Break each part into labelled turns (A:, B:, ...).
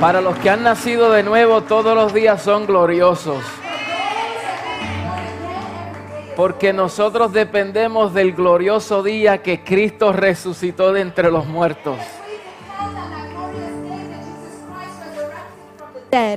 A: Para los que han nacido de nuevo, todos los días son gloriosos. Porque nosotros dependemos del glorioso día que Cristo resucitó de entre los muertos.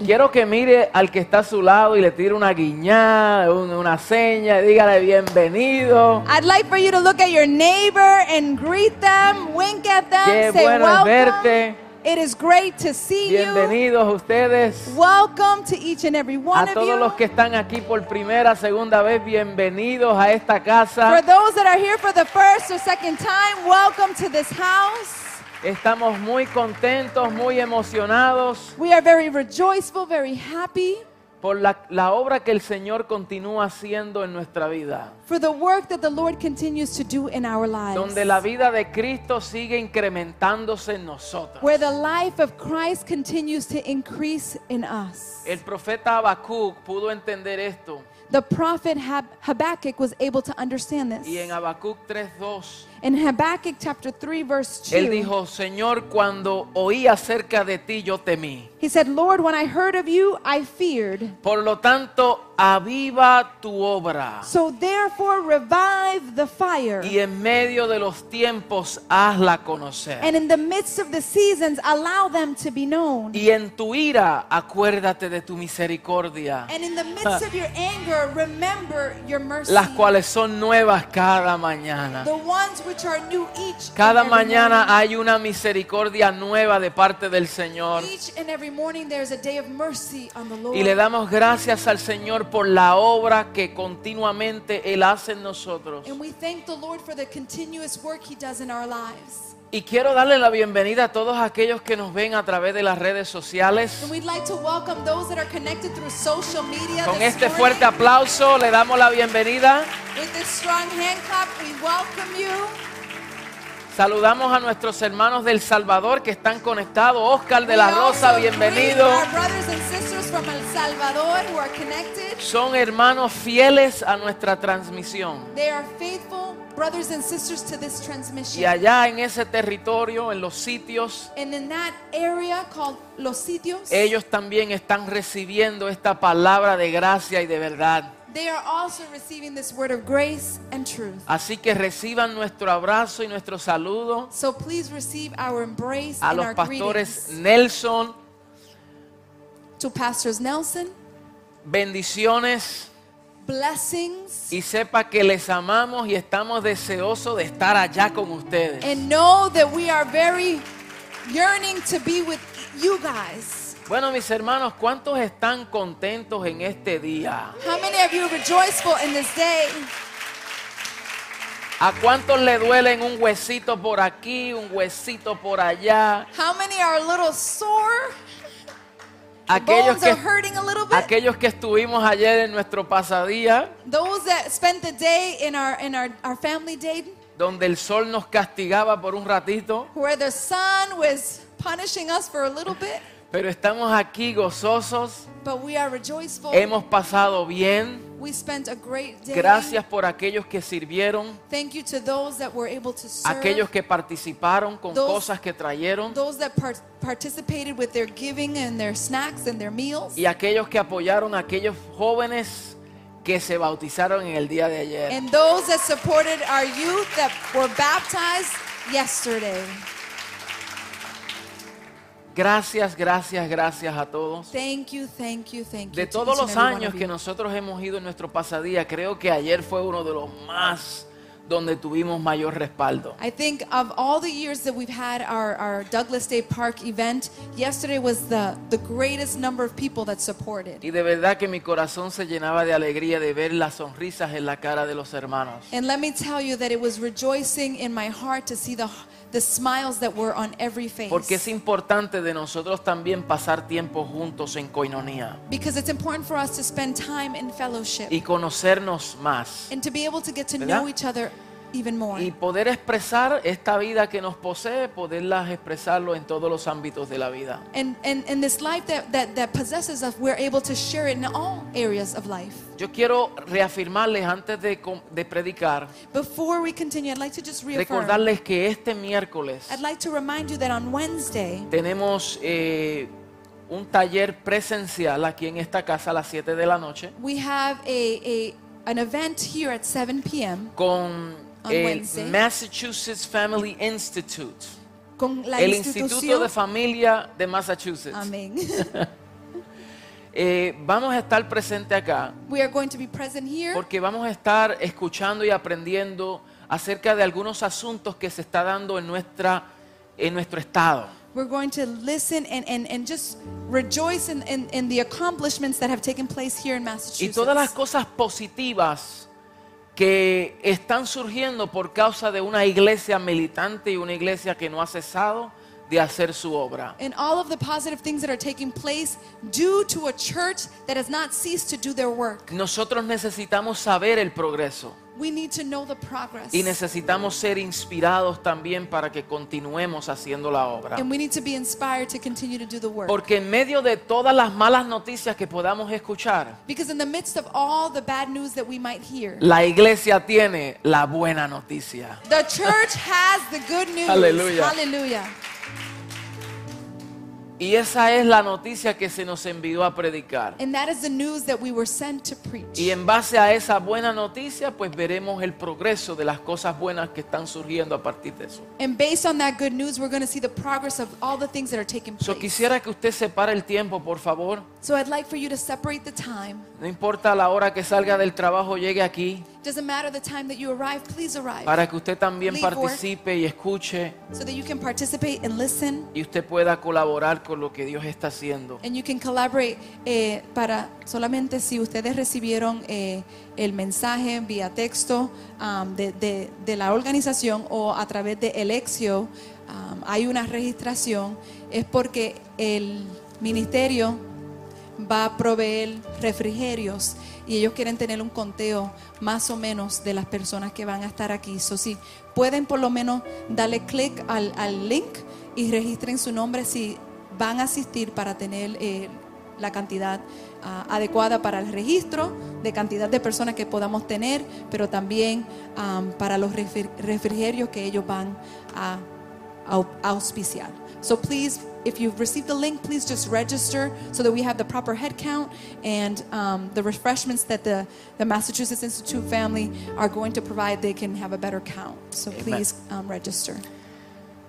A: Quiero que mire al que está a su lado y le tire una guiñada, un- una seña y dígale bienvenido.
B: I'd like for you to look at your neighbor and greet them, wink at them,
A: Qué
B: say
A: bueno
B: welcome.
A: verte.
B: It is great to see you.
A: Bienvenidos a ustedes.
B: Welcome to each and every one
A: A
B: of
A: todos
B: you.
A: los que están aquí por primera, segunda vez, bienvenidos a esta casa.
B: For those that are here for the first or second time, welcome to this house.
A: Estamos muy contentos, muy emocionados
B: We are very rejoiceful, very happy
A: por la, la obra que el Señor continúa haciendo en nuestra vida.
B: for the work that the Lord continues to do in our lives.
A: Donde la vida de Cristo sigue incrementándose en nosotros.
B: where the life of Christ continues to increase in us.
A: El profeta Habacuc pudo entender esto.
B: The prophet Hab- Habakkuk was able to understand this.
A: Y en Habacuc 3.2,
B: In Habakkuk chapter 3 verse 2,
A: él dijo, Señor, cuando oí acerca de ti, yo temí.
B: he said, "Lord, when I heard of you, I feared.
A: Por lo tanto, aviva tu obra.
B: So therefore revive the fire,
A: Y en medio de los tiempos, hazla conocer.
B: and in the midst of the seasons allow them to be known."
A: Y en tu ira, acuérdate de tu misericordia,
B: And in the midst of your anger, remember your mercy.
A: las cuales son nuevas cada mañana.
B: the ones
A: Cada
B: every
A: mañana
B: morning.
A: hay una misericordia nueva de parte del Señor.
B: Each and every morning there's a day of mercy on the Lord.
A: Y le damos gracias al Señor por la obra que continuamente Él hace en nosotros. Y quiero darle la bienvenida a todos aquellos que nos ven a través de las redes sociales.
B: And we'd like to welcome those that are connected through social media.
A: Con este
B: morning.
A: fuerte aplauso le damos la bienvenida.
B: With this strong hand clap, we welcome you.
A: Saludamos a nuestros hermanos del Salvador que están conectados. Oscar de la Rosa, bienvenido. Son hermanos fieles a nuestra transmisión.
B: They are faithful brothers and sisters to this transmission.
A: Y allá en ese territorio, en los sitios,
B: And in that area called Los Sitios,
A: ellos también están recibiendo esta palabra de gracia y de verdad.
B: they are also receiving this word of grace and truth.
A: Así que reciban nuestro abrazo y nuestro saludo
B: So please receive our embrace
A: a
B: and
A: los
B: our
A: pastores
B: greetings
A: Nelson.
B: to Pastors Nelson.
A: Bendiciones
B: Blessings.
A: y sepa que les amamos y estamos deseosos de estar allá con ustedes.
B: And know that we are very yearning to be with you guys.
A: Bueno, mis hermanos, ¿cuántos están contentos en este día?
B: How many of you are rejoiceful in this day?
A: ¿A cuántos le duelen un huesito por aquí, un huesito por allá?
B: How many are a little sore?
A: Aquellos que, aquellos que estuvimos ayer en nuestro pasadía,
B: Those that spent the day in our in our, our family day
A: donde el sol nos castigaba por un ratito,
B: where the sun was punishing us for a little bit,
A: pero estamos aquí gozosos,
B: but we are rejoiceful.
A: hemos pasado bien.
B: we spent a great day.
A: Gracias por aquellos que sirvieron,
B: Thank you to those that were able to serve.
A: aquellos que participaron con
B: Those-
A: cosas que trajeron
B: those that par- participated with their giving and their snacks and their meals.
A: y aquellos que apoyaron a aquellos jóvenes que se bautizaron en el día de ayer.
B: And those that supported our youth that were baptized yesterday.
A: Gracias, gracias, gracias a todos.
B: Thank you, thank you, thank you.
A: De
B: to
A: todos los años que nosotros hemos ido en nuestro pasadía, creo que ayer fue uno de los más donde tuvimos mayor respaldo.
B: I think of all the years that we've had our, our Douglas Day Park event, yesterday was the, the greatest number of people that supported.
A: Y de verdad que mi corazón se llenaba de alegría de ver las sonrisas en la cara de los hermanos.
B: And let me tell you that it was rejoicing in my heart to see the, the smiles that were on every face.
A: Porque es importante de nosotros también pasar tiempo juntos en coinonía
B: Because it's important for us to spend time in fellowship
A: y conocernos más.
B: and to be able to get to
A: ¿Verdad?
B: know each other even more.
A: Y poder expresar esta vida que nos posee, poderlas expresarlo en todos los ámbitos de la vida.
B: And, and, and this life that, that, that possesses us, we're able to share it in all areas of life.
A: Yo quiero reafirmarles antes de, de predicar,
B: Before we continue, I'd like to just reaffirm.
A: recordarles que este miércoles
B: I'd like to remind you that on Wednesday,
A: tenemos eh, un taller presencial aquí en esta casa a las 7 de la noche
B: We have a, a an event here at 7 p.m.
A: con
B: On
A: el
B: Wednesday.
A: Massachusetts Family Institute,
B: con la
A: el Instituto de Familia de Massachusetts.
B: Amén.
A: Eh, vamos a estar presente acá
B: we are going to be present here
A: porque vamos a estar escuchando y aprendiendo acerca de algunos asuntos que se está dando en nuestra en nuestro estado.
B: We're going to listen and, and, and just rejoice in, in, in the accomplishments that have taken place here in
A: Y
B: Massachusetts.
A: todas las cosas positivas que están surgiendo por causa de una iglesia militante y una iglesia que no ha cesado de hacer su obra.
B: and all of the positive things that are taking place due to a church that has not ceased to do their work.
A: Nosotros necesitamos saber el progreso
B: We need to know the progress.
A: y necesitamos ser inspirados también para que continuemos haciendo la obra.
B: and we need to be inspired to continue to do the work.
A: Porque en medio de todas las malas noticias que podamos escuchar,
B: because in the midst of all the bad news that we might hear,
A: la iglesia tiene la buena noticia.
B: the church has the good news.
A: Aleluya.
B: Hallelujah.
A: Y esa es la noticia que se nos envió a predicar.
B: And that is the news that we were sent to preach.
A: Y en base a esa buena noticia, pues veremos el progreso de las cosas buenas que están surgiendo a partir de eso.
B: And based on that good news, we're going to see the progress of all the things that are taking
A: So,
B: place.
A: quisiera que usted separe el tiempo, por favor.
B: So I'd like for you to separate the time.
A: No importa la hora que salga del trabajo, llegue aquí
B: Doesn't matter the time that you arrive, please arrive.
A: para que usted también
B: Leave
A: participe y escuche
B: so that you can participate and listen
A: y usted pueda colaborar con lo que Dios está haciendo.
B: and you can collaborate eh, para solamente si ustedes recibieron eh, el mensaje vía texto um, de, de- de la organización o a través de Elexio, um, hay una registración, es porque el ministerio va a proveer refrigerios y ellos quieren tener un conteo más o menos de las personas que van a estar aquí. So, si pueden por lo menos darle clic al, al link y registren su nombre si van a asistir para tener eh, la cantidad ah, adecuada para el registro de cantidad de personas que podamos tener, pero también am, para los refri- refrigerios que ellos van a au- auspiciar. So please, if you've received the link, please just register so that we have the proper head count and um, the refreshments that the, the Massachusetts Institute family are going to provide, they can have a better count. So
A: Amen.
B: please um, register.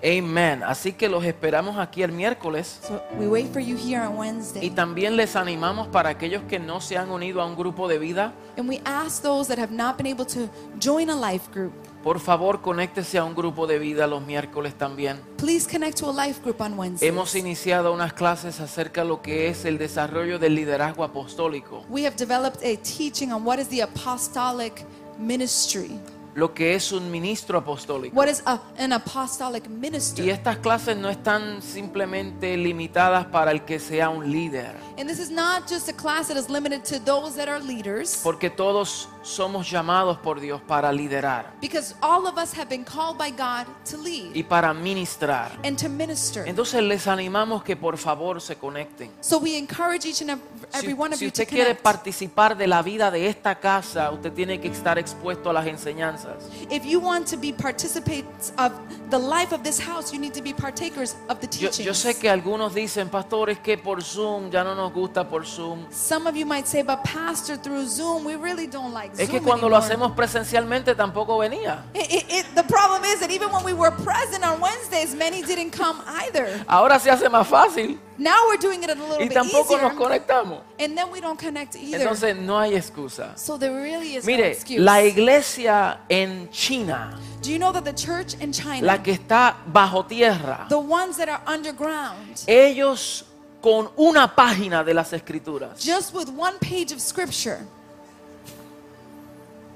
A: Amén. Así que los esperamos aquí el miércoles.
B: So we wait for you here on Wednesday.
A: Y también les animamos para aquellos que no se han unido a un grupo de vida,
B: And we ask those that have not been able to join a life group,
A: por favor conéctese a un grupo de vida los miércoles también.
B: please connect to a life group on Wednesday.
A: Hemos iniciado unas clases acerca de lo que es el desarrollo del liderazgo apostólico,
B: We have developed a teaching on what is the apostolic ministry.
A: Lo que es un ministro apostólico.
B: What is a, an apostolic
A: Y
B: minister?
A: estas clases no están simplemente limitadas para el que sea un líder,
B: And this is not just a class that is limited to those that are leaders,
A: porque todos somos llamados por Dios para liderar
B: because all of us have been called by God to lead
A: y para ministrar.
B: and to minister.
A: Entonces les animamos que por favor se conecten.
B: So we encourage each and ev- every
A: Si,
B: one of
A: si
B: you to
A: usted quiere
B: connect.
A: participar de la vida de esta casa, usted tiene que estar expuesto a las enseñanzas.
B: If you want to be participants of the life of this house, you need to be partakers of the
A: Yo,
B: teachings.
A: yo sé que algunos dicen, pastor, es que por Zoom ya no nos gusta por Zoom.
B: Some of you might say, but pastor, through Zoom, we really don't like
A: Es que
B: Zoom
A: cuando lo
B: anymore."
A: hacemos presencialmente tampoco venía.
B: It- it- it- the problem is that even when we were present on Wednesdays, many didn't come either.
A: Ahora se hace más fácil
B: Now we're doing it a little
A: y
B: bit
A: tampoco
B: easier,
A: nos conectamos.
B: and then we don't connect either.
A: Entonces no hay excusa.
B: so there really is no
A: Mire,
B: excuse.
A: la iglesia en China,
B: Do you know that the church in China,
A: la que está bajo tierra,
B: the ones that are underground,
A: ellos con una página de las escrituras,
B: just with one page of scripture,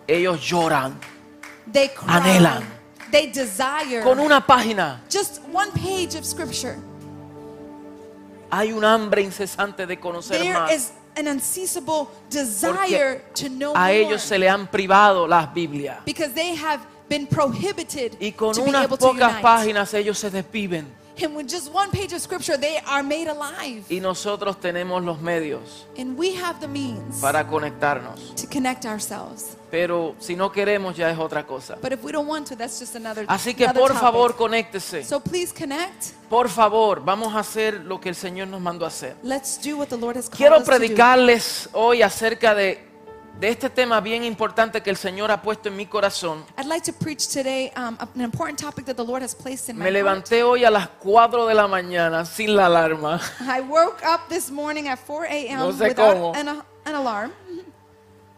A: ellos lloran
B: they cry,
A: Anhelan.
B: they desire,
A: con una página.
B: just one page of scripture.
A: Hay un hambre incesante de conocer
B: There
A: más.
B: is an unceasable desire to know
A: A
B: more.
A: ellos se le han privado las Biblias.
B: because they have been prohibited
A: Y con
B: to be
A: unas
B: able to
A: pocas
B: unite.
A: páginas ellos se desviven.
B: And with just one page of scripture, they are made alive.
A: Y nosotros tenemos los medios
B: And we have the means
A: para conectarnos.
B: to connect ourselves.
A: Pero si no queremos ya es otra cosa.
B: But if we don't want to, that's just another
A: Así que
B: another
A: por
B: topic.
A: favor conéctese.
B: So please connect.
A: Por favor, vamos a hacer lo que el Señor nos mandó a hacer.
B: Let's do what the Lord has called
A: Quiero
B: us to do.
A: predicarles hoy acerca de, de este tema bien importante que el Señor ha puesto en mi corazón.
B: Um,
A: Me levanté hoy a las 4 de la mañana sin la alarma.
B: I woke up this morning at 4 a.m.
A: No sé
B: without
A: cómo.
B: an, an alarm,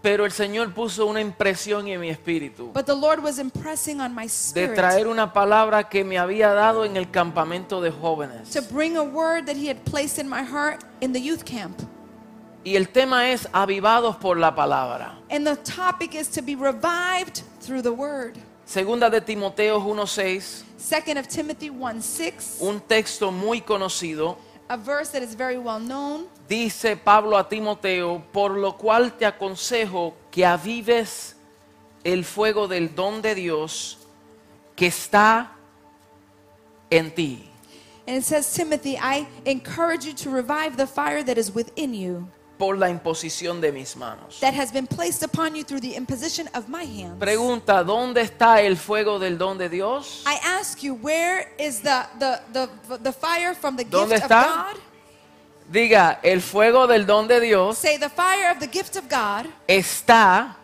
A: Pero el Señor puso una impresión en mi espíritu
B: but the Lord was impressing on my
A: de
B: spirit
A: traer una palabra que me había dado en el campamento de jóvenes.
B: to bring a word that He had placed in my heart in the youth camp.
A: Y el tema es avivados por la palabra.
B: And the topic is to be revived through the word.
A: Segunda de Timoteo 1:6,
B: Second of Timothy 1 6,
A: un texto muy conocido.
B: a verse that is very well known.
A: Dice Pablo a Timoteo, por lo cual te aconsejo que avives el fuego del don de Dios que está en ti.
B: And it says, Timothy, I encourage you to revive the fire that is within you,
A: por la imposición de mis manos.
B: that has been placed upon you through the imposition of my hands.
A: Pregunta, ¿dónde está el fuego del don de Dios?
B: I ask you, where is the, the, the, the fire from the
A: ¿Dónde
B: gift
A: está?
B: of God?
A: Diga, el fuego del don de Dios
B: Say, the fire of the gift of God,
A: está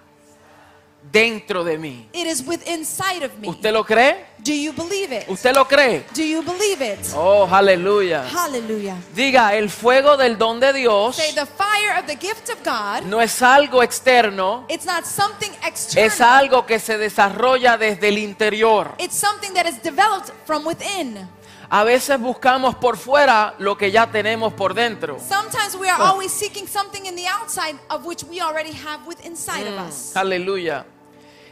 A: dentro de mí.
B: it is sight of me.
A: ¿Usted lo cree?
B: Do you believe it?
A: ¿Usted lo cree?
B: Do you believe it?
A: Oh, aleluya.
B: Hallelujah.
A: Diga, el fuego del don de Dios
B: Say, the fire of the gift of God,
A: no es algo externo,
B: it's not something external.
A: es algo que se desarrolla desde el interior.
B: It's something that is developed from within.
A: A veces buscamos por fuera lo que ya tenemos por dentro.
B: Sometimes we are always seeking something in the outside of which we already have within inside of us.
A: Aleluya.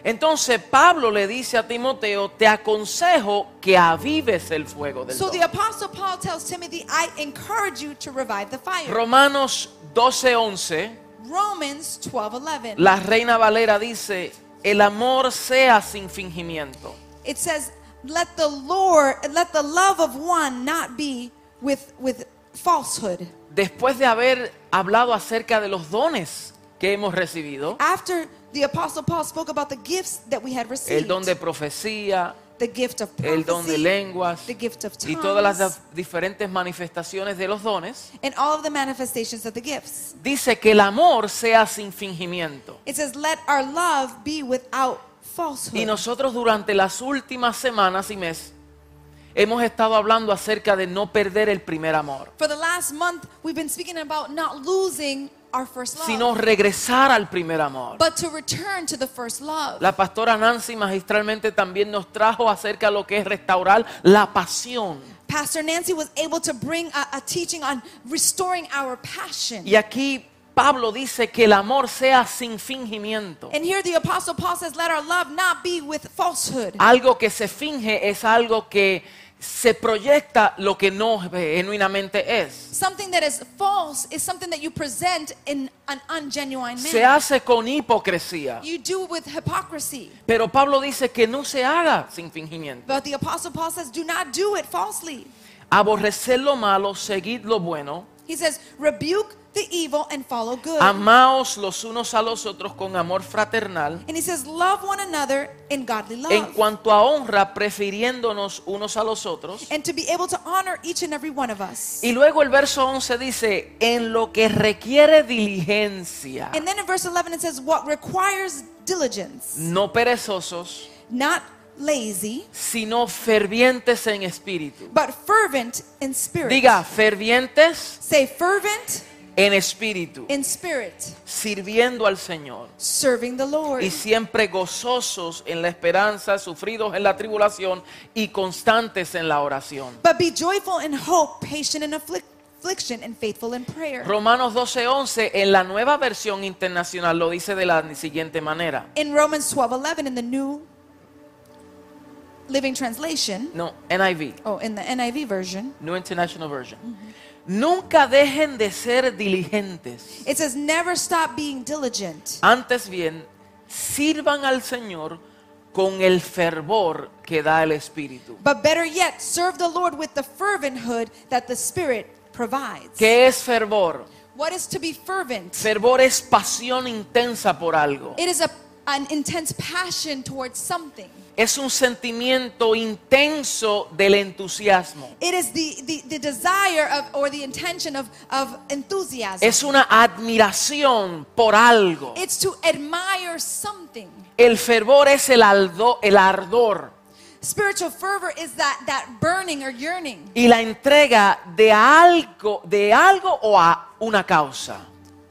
A: Entonces Pablo le dice a Timoteo, te aconsejo que avives el fuego del
B: So
A: don.
B: the apostle Paul tells Timothy, I encourage you to revive the fire.
A: Romanos 12:11,
B: Romans 12:11.
A: la Reina Valera dice, el amor sea sin fingimiento.
B: It says, "Let the Lord, let the love of one not be with with falsehood."
A: Después de haber hablado acerca de los dones que hemos recibido,
B: After the apostle Paul spoke about the gifts that we had
A: el
B: received,
A: don de profecía,
B: the gift of
A: el don de lenguas
B: the gift of
A: y todas las diferentes manifestaciones de los dones,
B: and all of the manifestations of the gifts.
A: dice que el amor sea sin fingimiento.
B: It says, "Let our love be without falsehood."
A: Y nosotros durante las últimas semanas y meses hemos estado hablando acerca de no perder el primer amor,
B: For the last month, we've been speaking about not losing our first love,
A: sino regresar al primer amor.
B: but to return to the first love.
A: La pastora Nancy magistralmente también nos trajo acerca de lo que es restaurar la pasión.
B: Pastor Nancy was able to bring a, a teaching on restoring our passion.
A: Y aquí Pablo dice que el amor sea sin fingimiento.
B: And here the apostle Paul says, "Let our love not be with falsehood."
A: Algo que se finge es algo que se proyecta lo que no genuinamente es.
B: Something that is false is something that you present in an ungenuine
A: Se
B: manner.
A: hace con hipocresía.
B: You do it with hypocrisy.
A: Pero Pablo dice que no se haga sin fingimiento.
B: But the apostle Paul says, "Do not do it falsely."
A: Aborrecer lo malo, seguid lo bueno.
B: He says, "Rebuke the evil and follow good."
A: Amaos los unos a los otros con amor fraternal.
B: and he says, "Love one another in godly love."
A: En cuanto a honra, prefiriéndonos unos a los otros.
B: and to be able to honor each and every one of us.
A: Y luego el verso 11 dice, en lo que requiere diligencia,
B: And then in verse 11 it says, What requires diligence,
A: no perezosos,
B: not lazy,
A: sino fervientes en espíritu.
B: but fervent in spirit.
A: Diga, fervientes
B: Say fervent
A: en espíritu,
B: in spirit,
A: sirviendo al Señor.
B: serving the Lord.
A: y siempre gozosos en la esperanza, sufridos en la tribulación y constantes en la oración.
B: But be joyful in hope, patient in afflic- affliction, and faithful in prayer.
A: Romanos 12:11 en la nueva versión internacional lo dice de la siguiente manera.
B: In Romans 12 11, in the New Living Translation,
A: No, NIV,
B: oh, in the NIV version,
A: New International Version. Nunca dejen de ser diligentes.
B: it says, Never stop being diligent,
A: Antes bien, sirvan al Señor con el fervor que da el Espíritu.
B: But better yet, serve the Lord with the ferventhood that the Spirit provides.
A: ¿Qué es fervor?
B: What is to be fervent?
A: Fervor es pasión intensa por algo.
B: It is a, an intense passion towards something.
A: Es un sentimiento intenso del entusiasmo.
B: It is the, the, the desire of or the intention of, of enthusiasm.
A: Es una admiración por algo.
B: It's to admire something.
A: El fervor es el, aldo- el ardor
B: Spiritual fervor is that, that burning or yearning.
A: y la entrega de algo, de algo o a una causa.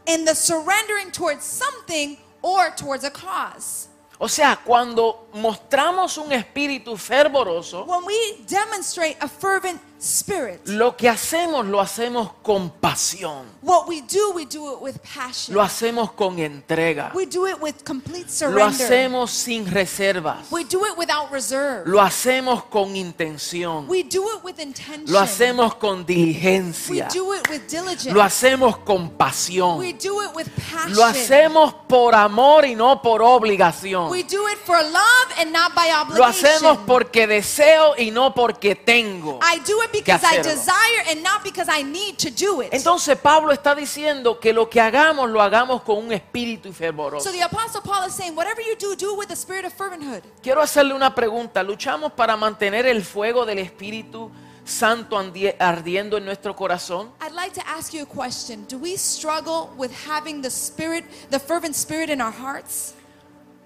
B: And the surrendering towards something or towards a cause.
A: O sea, cuando mostramos un espíritu fervoroso,
B: When we demonstrate a fervent spirit,
A: lo que hacemos lo hacemos con pasión,
B: what we do, we do it with passion.
A: lo hacemos con entrega,
B: We do it with complete
A: lo
B: surrender.
A: hacemos sin reservas,
B: We do it without reserve.
A: lo hacemos con intención,
B: We do it with intention.
A: lo hacemos con
B: We
A: diligencia,
B: do it with diligence.
A: lo hacemos con pasión,
B: We do it with passion.
A: lo hacemos por amor y no por obligación,
B: We do it for love and not by obligation.
A: lo hacemos porque deseo y no porque tengo.
B: I do it because I desire and not because I need to do it.
A: Entonces Pablo está diciendo que lo que hagamos lo hagamos con un espíritu fervoroso.
B: so the apostle Paul is saying, whatever you do, do it with the spirit of ferventhood.
A: Quiero hacerle una pregunta. ¿Luchamos para mantener el fuego del Espíritu Santo ardiendo en nuestro corazón?
B: I'd like to ask you a question. Do we struggle with having the spirit, the fervent spirit in our hearts?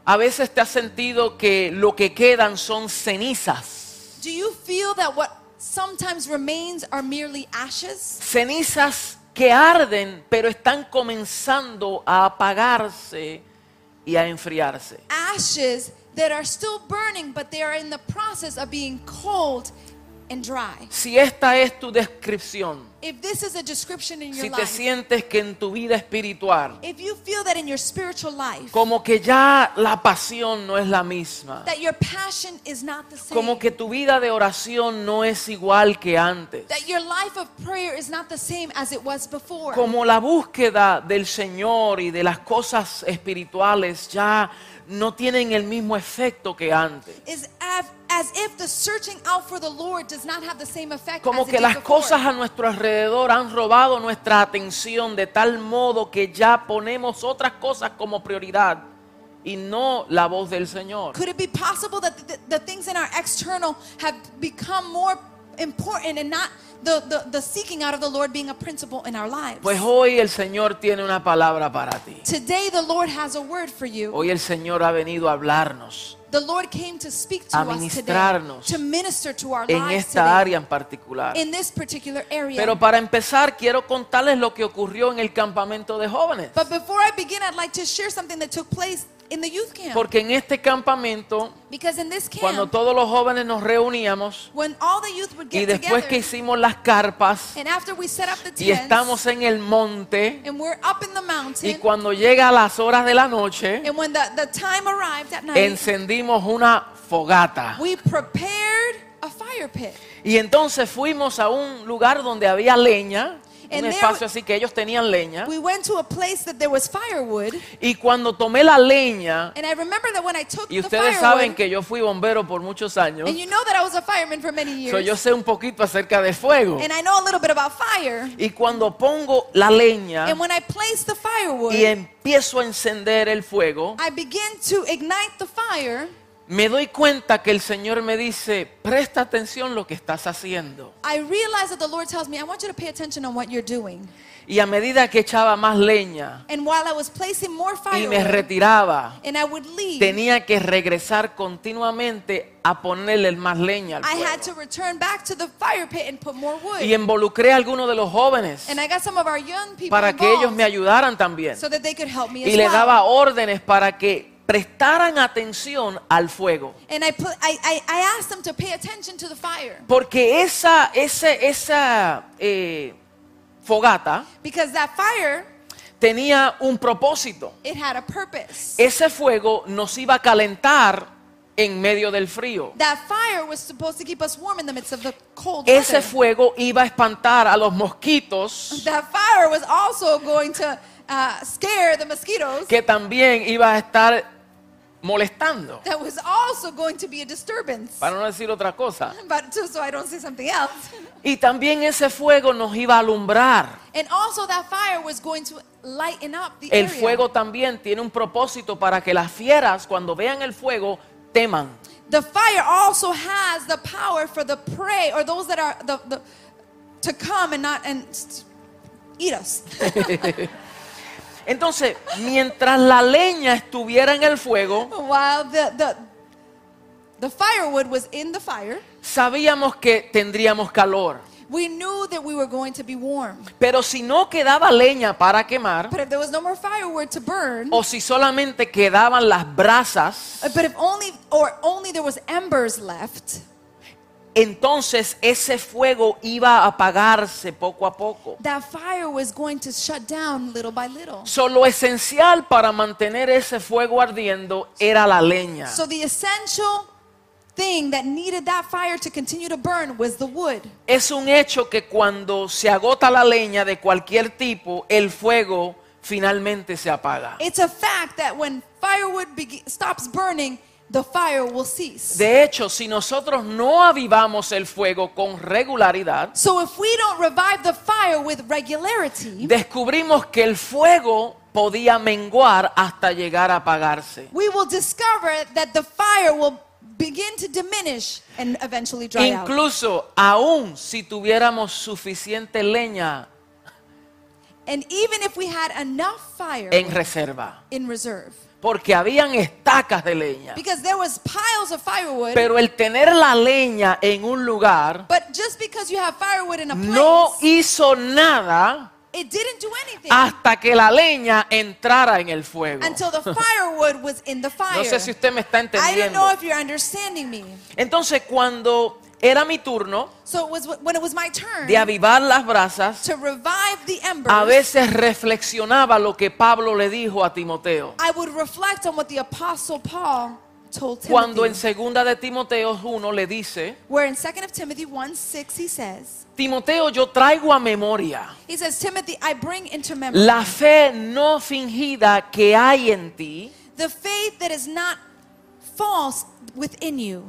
A: A veces te has sentido que lo que quedan son cenizas.
B: Do you feel that what sometimes remains are merely ashes?
A: Cenizas que arden, pero están comenzando a apagarse y a enfriarse.
B: Ashes that are still burning, but they are in the process of being cold and dry.
A: Si esta es tu descripción,
B: If this is a description in your
A: si te
B: life,
A: sientes que en tu vida espiritual
B: if you feel that in your spiritual life,
A: como que ya la pasión no es la misma,
B: that your passion is not the same,
A: como que tu vida de oración no es igual que antes,
B: that your life of prayer is not the same as it was before,
A: como la búsqueda del Señor y de las cosas espirituales ya no tienen el mismo efecto que antes.
B: is as, as if the searching out for the Lord does not have the same effect
A: Como
B: as it
A: que
B: did
A: las
B: before.
A: cosas a nuestro alrededor han robado nuestra atención de tal modo que ya ponemos otras cosas como prioridad y no la voz del Señor.
B: Could it be possible that the, the things in our external have become more important and not the, the, the seeking out of the Lord being a principle in our lives?
A: Pues hoy el Señor tiene una palabra para ti.
B: Today the Lord has a word for you.
A: Hoy el Señor ha venido a hablarnos
B: The Lord came to speak to
A: A
B: us today,
A: ministrarnos
B: to minister to our
A: en
B: lives
A: esta
B: today,
A: área en particular.
B: in this particular area.
A: Pero para empezar quiero contarles lo que ocurrió en el campamento de jóvenes.
B: but before I begin, I'd like to share something that took place in the youth camp.
A: Porque en este campamento,
B: because in this camp,
A: cuando todos los jóvenes nos reuníamos
B: when all the youth would
A: y
B: get
A: después
B: together,
A: que hicimos las carpas
B: and after we set up the
A: y
B: tents,
A: estamos en el monte
B: and we're up in the mountain,
A: y cuando llega a las horas de la noche,
B: and when the, the time arrived at night,
A: encendimos una fogata.
B: we prepared a fire pit.
A: Y entonces fuimos a un lugar donde había leña, un espacio así que ellos tenían leña.
B: We went to a place that there was firewood,
A: Y cuando tomé la leña,
B: and I remember that when I took
A: y
B: the
A: ustedes
B: firewood,
A: saben que yo fui bombero por muchos años,
B: and you know that I was a fireman for many years,
A: so yo sé un poquito acerca de fuego.
B: and I know a little bit about fire.
A: Y cuando pongo la leña
B: And when I place the firewood,
A: y empiezo a encender el fuego,
B: I begin to ignite the fire.
A: Me doy cuenta que el Señor me dice, presta atención lo que estás haciendo.
B: I realize that the Lord tells me, I want you to pay attention on what you're doing.
A: Y a medida que echaba más leña
B: And while I was placing more
A: y me retiraba,
B: and I would leave,
A: tenía que regresar continuamente a ponerle más leña al fuego.
B: had to return back to the fire pit and put more wood.
A: Y involucré a algunos de los jóvenes
B: And I got some of our young people
A: para que ellos me ayudaran también.
B: so that they could help me
A: Y le
B: well.
A: daba órdenes para que prestaran atención al fuego.
B: And I put I, I, I asked them to pay attention to the fire
A: Porque esa, ese- esa eh, fogata
B: because that fire
A: tenía un propósito.
B: it had a purpose.
A: Ese fuego nos iba a calentar en medio del frío.
B: that fire was supposed to keep us warm in the midst of the cold
A: Ese
B: weather.
A: fuego iba a espantar a los mosquitos
B: That fire was also going to uh, scare the mosquitoes
A: que también iba a estar molestando,
B: that was also going to be a disturbance.
A: para no decir otra cosa.
B: But just so I don't say something else.
A: Y también ese fuego nos iba a alumbrar.
B: And also that fire was going to lighten up the
A: El
B: area.
A: fuego también tiene un propósito para que las fieras cuando vean el fuego teman.
B: The fire also has the power for the prey or those that are the, the to come and not and eat us.
A: Entonces, mientras la leña estuviera en el fuego,
B: While the the the firewood was in the fire,
A: sabíamos que tendríamos calor.
B: we knew that we were going to be warm.
A: Pero si no quedaba leña para quemar,
B: But if there was no more firewood to burn,
A: o si solamente quedaban las brasas,
B: but if only or only there was embers left,
A: entonces ese fuego iba a apagarse poco a poco.
B: that fire was going to shut down little by little.
A: So, lo esencial para mantener ese fuego ardiendo era la leña.
B: So the essential thing that needed that fire to continue to burn was the wood.
A: Es un hecho que cuando se agota la leña de cualquier tipo, el fuego finalmente se apaga.
B: It's a fact that when firewood stops burning, the fire will cease.
A: De hecho, si nosotros no avivamos el fuego con regularidad,
B: So if we don't revive the fire with regularity,
A: descubrimos que el fuego podía menguar hasta llegar a apagarse.
B: we will discover that the fire will begin to diminish and eventually dry out.
A: Incluso aún si tuviéramos suficiente leña
B: And even if we had enough fire
A: en reserva,
B: in reserve,
A: porque habían estacas de leña.
B: because there was piles of firewood,
A: Pero el tener la leña en un lugar
B: but just because you have firewood in a place,
A: no hizo nada
B: it didn't do anything.
A: hasta que la leña entrara en el fuego.
B: until the firewood was in the fire.
A: No sé si usted me está
B: I don't know
A: entendiendo.
B: if you're understanding me.
A: Entonces, cuando era mi turno
B: So it was when it was my turn
A: de avivar las brasas,
B: to revive the embers.
A: a veces reflexionaba lo que Pablo le dijo a Timoteo.
B: I would reflect on what the apostle Paul told Timothy.
A: Cuando en segunda de Timoteo 1 le dice,
B: where in 2 of Timothy 1 6 he says,
A: Timoteo, yo traigo a memoria
B: he says, Timothy, I bring into memory
A: la fe no fingida que hay en ti,
B: the faith that is not false within you,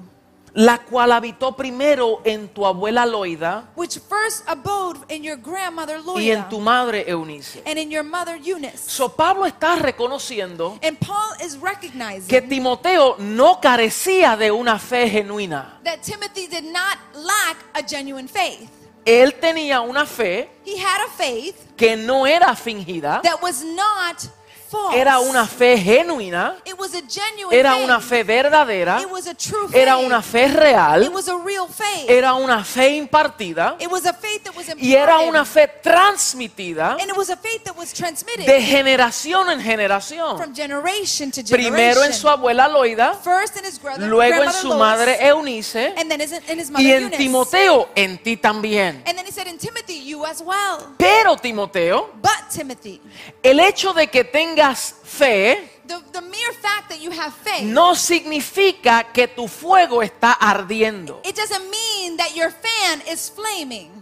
A: la cual habitó primero en tu abuela Loida
B: which first abode in your grandmother
A: y en
B: Loida
A: tu madre Eunice.
B: and in your mother Eunice.
A: So Pablo está reconociendo
B: And Paul is recognizing
A: que Timoteo no carecía de una fe genuina.
B: that Timothy did not lack a genuine faith.
A: Él tenía una fe
B: He had a faith
A: que no era fingida,
B: that was not false.
A: era una fe genuina,
B: It was a genuine
A: era una fe verdadera,
B: It was a true faith.
A: era una fe
B: It
A: real,
B: was a real faith.
A: era una fe impartida
B: it was a faith that was
A: y era una fe transmitida
B: and it was a faith that was transmitted
A: de generación en generación.
B: from generation to generation.
A: Primero en su abuela Loida,
B: First in his brother,
A: luego en su
B: Lois,
A: madre Eunice
B: and then in his mother
A: y en
B: Eunice.
A: Timoteo, en ti también.
B: And then he said in Timothy, you as well.
A: Pero Timoteo,
B: But Timothy,
A: el hecho de que tengas fe
B: the, the mere fact that you have faith,
A: no significa que tu fuego está ardiendo.
B: it doesn't mean that your fan is flaming.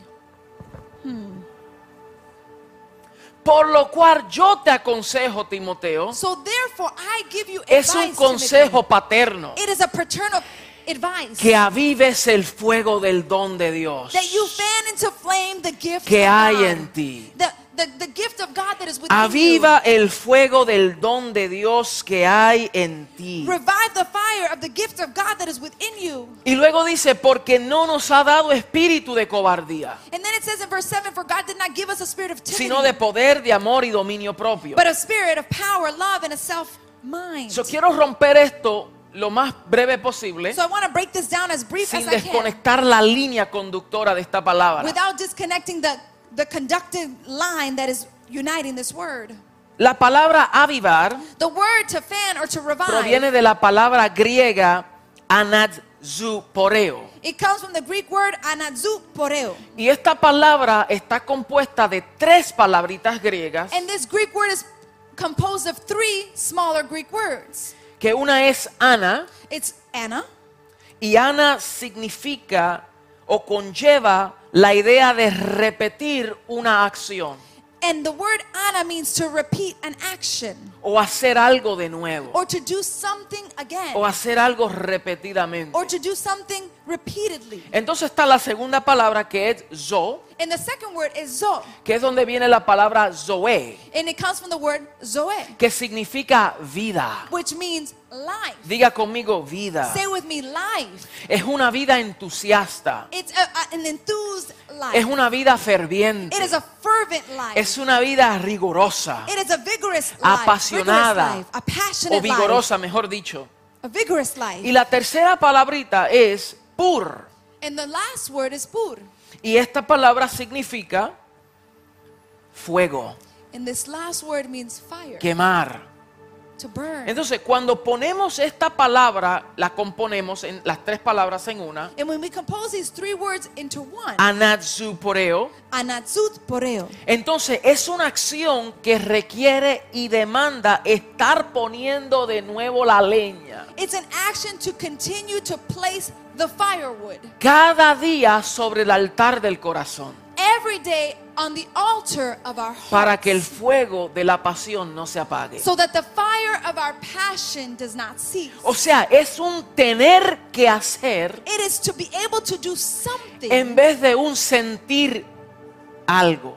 A: Por lo cual yo te aconsejo, Timoteo,
B: So therefore, I give you
A: es
B: advice,
A: un consejo
B: Timothy.
A: paterno,
B: It is a paternal advice
A: que avives el fuego del don de Dios
B: that you fan into flame the gift
A: que
B: of
A: hay
B: God.
A: en ti.
B: That
A: Aviva el fuego del don de Dios que hay en ti.
B: you. Revive the fire of the gift of God that is within you.
A: Y luego dice, porque no nos ha dado espíritu de cobardía,
B: And then it says in verse 7 For God did not give us a spirit of timidity,
A: sino de poder, de amor y dominio propio.
B: but a spirit of power, love, and a self mind.
A: Yo quiero romper esto lo más breve posible
B: So I want to break this down as brief
A: sin
B: as I can
A: desconectar la línea conductora de esta palabra.
B: The, conductive line that is uniting this word.
A: La palabra avivar
B: The word to fan or to revive,
A: proviene de la palabra griega anadzuporeo.
B: it comes from the Greek word anazu poreo.
A: Y esta palabra está compuesta de tres palabritas griegas,
B: And this Greek word is composed of three smaller Greek words.
A: que una es ana,
B: It's Anna,
A: y ana significa o conlleva la idea de repetir una acción.
B: And the word ana means to repeat an action
A: o hacer algo de nuevo
B: or to do something again
A: o hacer algo repetidamente.
B: or to do something repeatedly.
A: Entonces está la segunda palabra que es zo,
B: And the second word is zo,
A: que es donde viene la palabra zoe,
B: and it comes from the word zoe,
A: que significa vida.
B: which means life.
A: Diga conmigo vida.
B: Say with me, life.
A: Es una vida entusiasta.
B: It's a, a- an enthused life.
A: Es una vida ferviente.
B: It is a fervent life.
A: Es una vida rigurosa
B: It is a vigorous life.
A: Apasionada.
B: Vigorous life. A passionate
A: o vigorosa, mejor dicho.
B: A vigorous life.
A: Y la tercera palabrita es pur.
B: and the last word is pur.
A: Y esta palabra significa fuego,
B: And this last word means fire.
A: quemar. Entonces, cuando ponemos esta palabra, la componemos en las tres palabras en una, anatsuporeo,
B: anatsut poreo,
A: entonces es una acción que requiere y demanda estar poniendo de nuevo la leña.
B: it's an action to continue to place the firewood.
A: Cada día sobre el altar del corazón.
B: every day on the altar of our hearts.
A: Para que el fuego de la pasión no se apague.
B: so that the fire of our passion does not cease.
A: O sea, es un tener que hacer
B: It is to be able to do something
A: en vez de un sentir algo.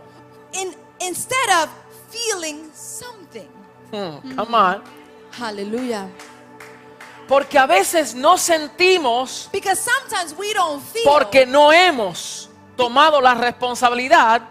B: in, instead of feeling something.
A: Hmm, come on.
B: Hallelujah.
A: Porque a veces no sentimos
B: Because sometimes we don't feel
A: porque no hemos tomado la responsabilidad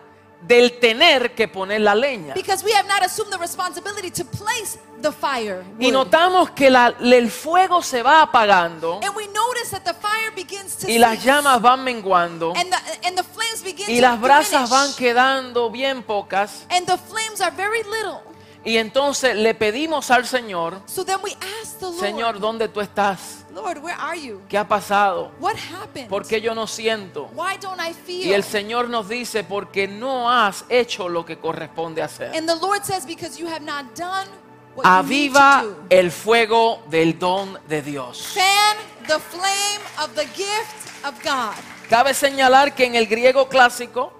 A: del tener que poner la leña.
B: because we have not assumed the responsibility to place the fire.
A: Y notamos que la- el fuego se va apagando
B: And we notice that the fire begins to
A: y las llamas van menguando
B: and the, and the flames begin
A: y
B: to
A: las brasas van quedando bien pocas.
B: and the flames are very little.
A: Y entonces le pedimos al Señor,
B: So then we ask the Lord,
A: Señor, ¿dónde tú estás?
B: Lord, where are you?
A: ¿Qué ha pasado?
B: What happened?
A: ¿Por qué yo no siento?
B: Why don't I feel?
A: Y el Señor nos dice, porque no has hecho lo que corresponde hacer.
B: and the Lord says, because you have not done what you need
A: Aviva
B: to do.
A: el fuego del don de Dios.
B: Fan the flame of the gift of God.
A: Cabe señalar que en el griego clásico,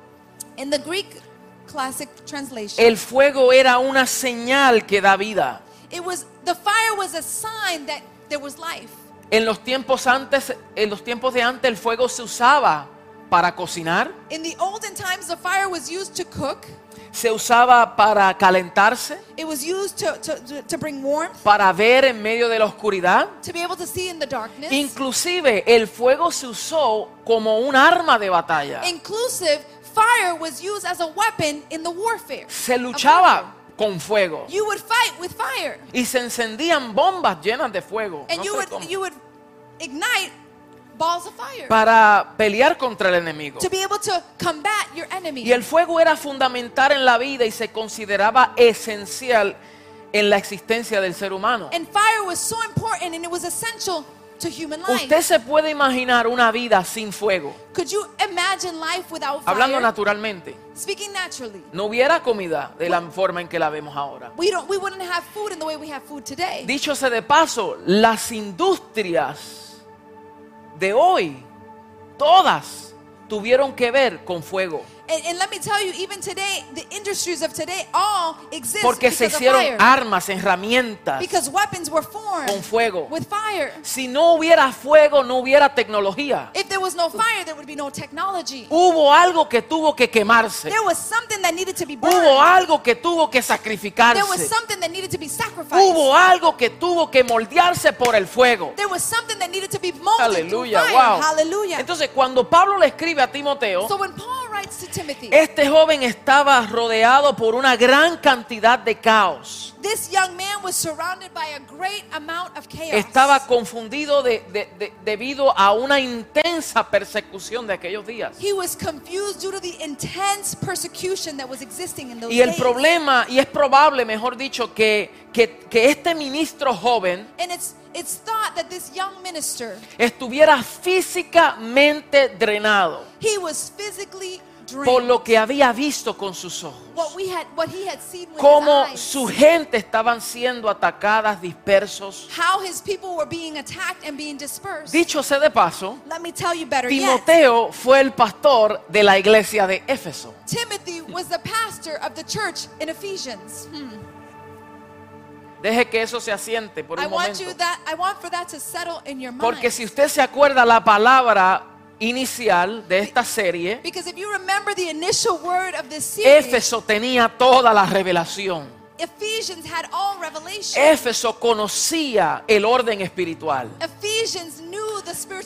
B: In the Greek classic translation,
A: el fuego era una señal que da vida.
B: it was the fire was a sign that there was life.
A: En los tiempos antes, en los tiempos de antes, el fuego se usaba para cocinar,
B: In the olden times, the fire was used to cook.
A: se usaba para calentarse,
B: It was used to, to, to, to bring warmth,
A: para ver en medio de la oscuridad.
B: to be able to see in the darkness.
A: Inclusive el fuego se usó como un arma de batalla.
B: Inclusive, fire was used as a weapon in the warfare.
A: Se luchaba
B: warfare.
A: Con fuego
B: You would fight with fire,
A: y se encendían bombas llenas de fuego
B: and
A: no
B: you
A: sé
B: would
A: cómo,
B: you would ignite balls of fire
A: para pelear contra el enemigo.
B: to be able to combat your enemy.
A: Y el fuego era fundamental en la vida y se consideraba esencial en la existencia del ser humano.
B: And fire was so important, and it was essential to human life.
A: Usted se puede imaginar una vida sin fuego,
B: Could you imagine life without fire?
A: hablando naturalmente.
B: Speaking naturally.
A: No hubiera comida de la forma en que la vemos ahora.
B: We don't we wouldn't have food in the way we have food today.
A: Dicho sea de paso, las industrias de hoy, todas tuvieron que ver con fuego.
B: And, and let me tell you, even today, the industries of today all exist
A: Porque se
B: because of
A: hicieron
B: fire.
A: armas, herramientas
B: Because weapons were formed
A: con fuego.
B: with fire.
A: Si no hubiera fuego, no hubiera tecnología.
B: If there was no fire, there would be no technology.
A: Hubo algo que tuvo que quemarse.
B: There was something that needed to be burned.
A: Hubo algo que tuvo que
B: There was
A: sacrificarse.
B: something that needed to be sacrificed.
A: Hubo algo que tuvo que moldearse por el fuego.
B: There was something that needed to be molded through
A: Aleluya,
B: fire.
A: wow.
B: Hallelujah.
A: Entonces, cuando Pablo le escribe a Timoteo,
B: so when Paul writes to Timothy,
A: este joven estaba rodeado por una gran cantidad de caos.
B: this young man was surrounded by a great amount of chaos.
A: Estaba confundido de- de- de- debido a una intensa persecución de aquellos días.
B: He was confused due to the intense persecution that was existing in those
A: Y el
B: days.
A: problema, y es probable, mejor dicho, que, que, que este ministro joven
B: And it's it's thought that this young minister,
A: estuviera físicamente drenado
B: he was physically.
A: Por lo que había visto con sus ojos. Cómo su gente estaban siendo atacadas, dispersos.
B: how his people were being attacked and being dispersed.
A: Dicho sea de paso,
B: Let me tell you better yet.
A: Timoteo fue el pastor de la iglesia de Éfeso.
B: Timothy was the pastor of the church in Ephesians.
A: Deje que eso se asiente por
B: I
A: un
B: want
A: momento.
B: you that I want for that to settle in your mind.
A: Porque si usted se acuerda la palabra inicial de esta serie,
B: because if you remember the initial word of this series,
A: Éfeso tenía toda la revelación.
B: Ephesians had all revelation.
A: Éfeso conocía el orden espiritual.
B: Ephesians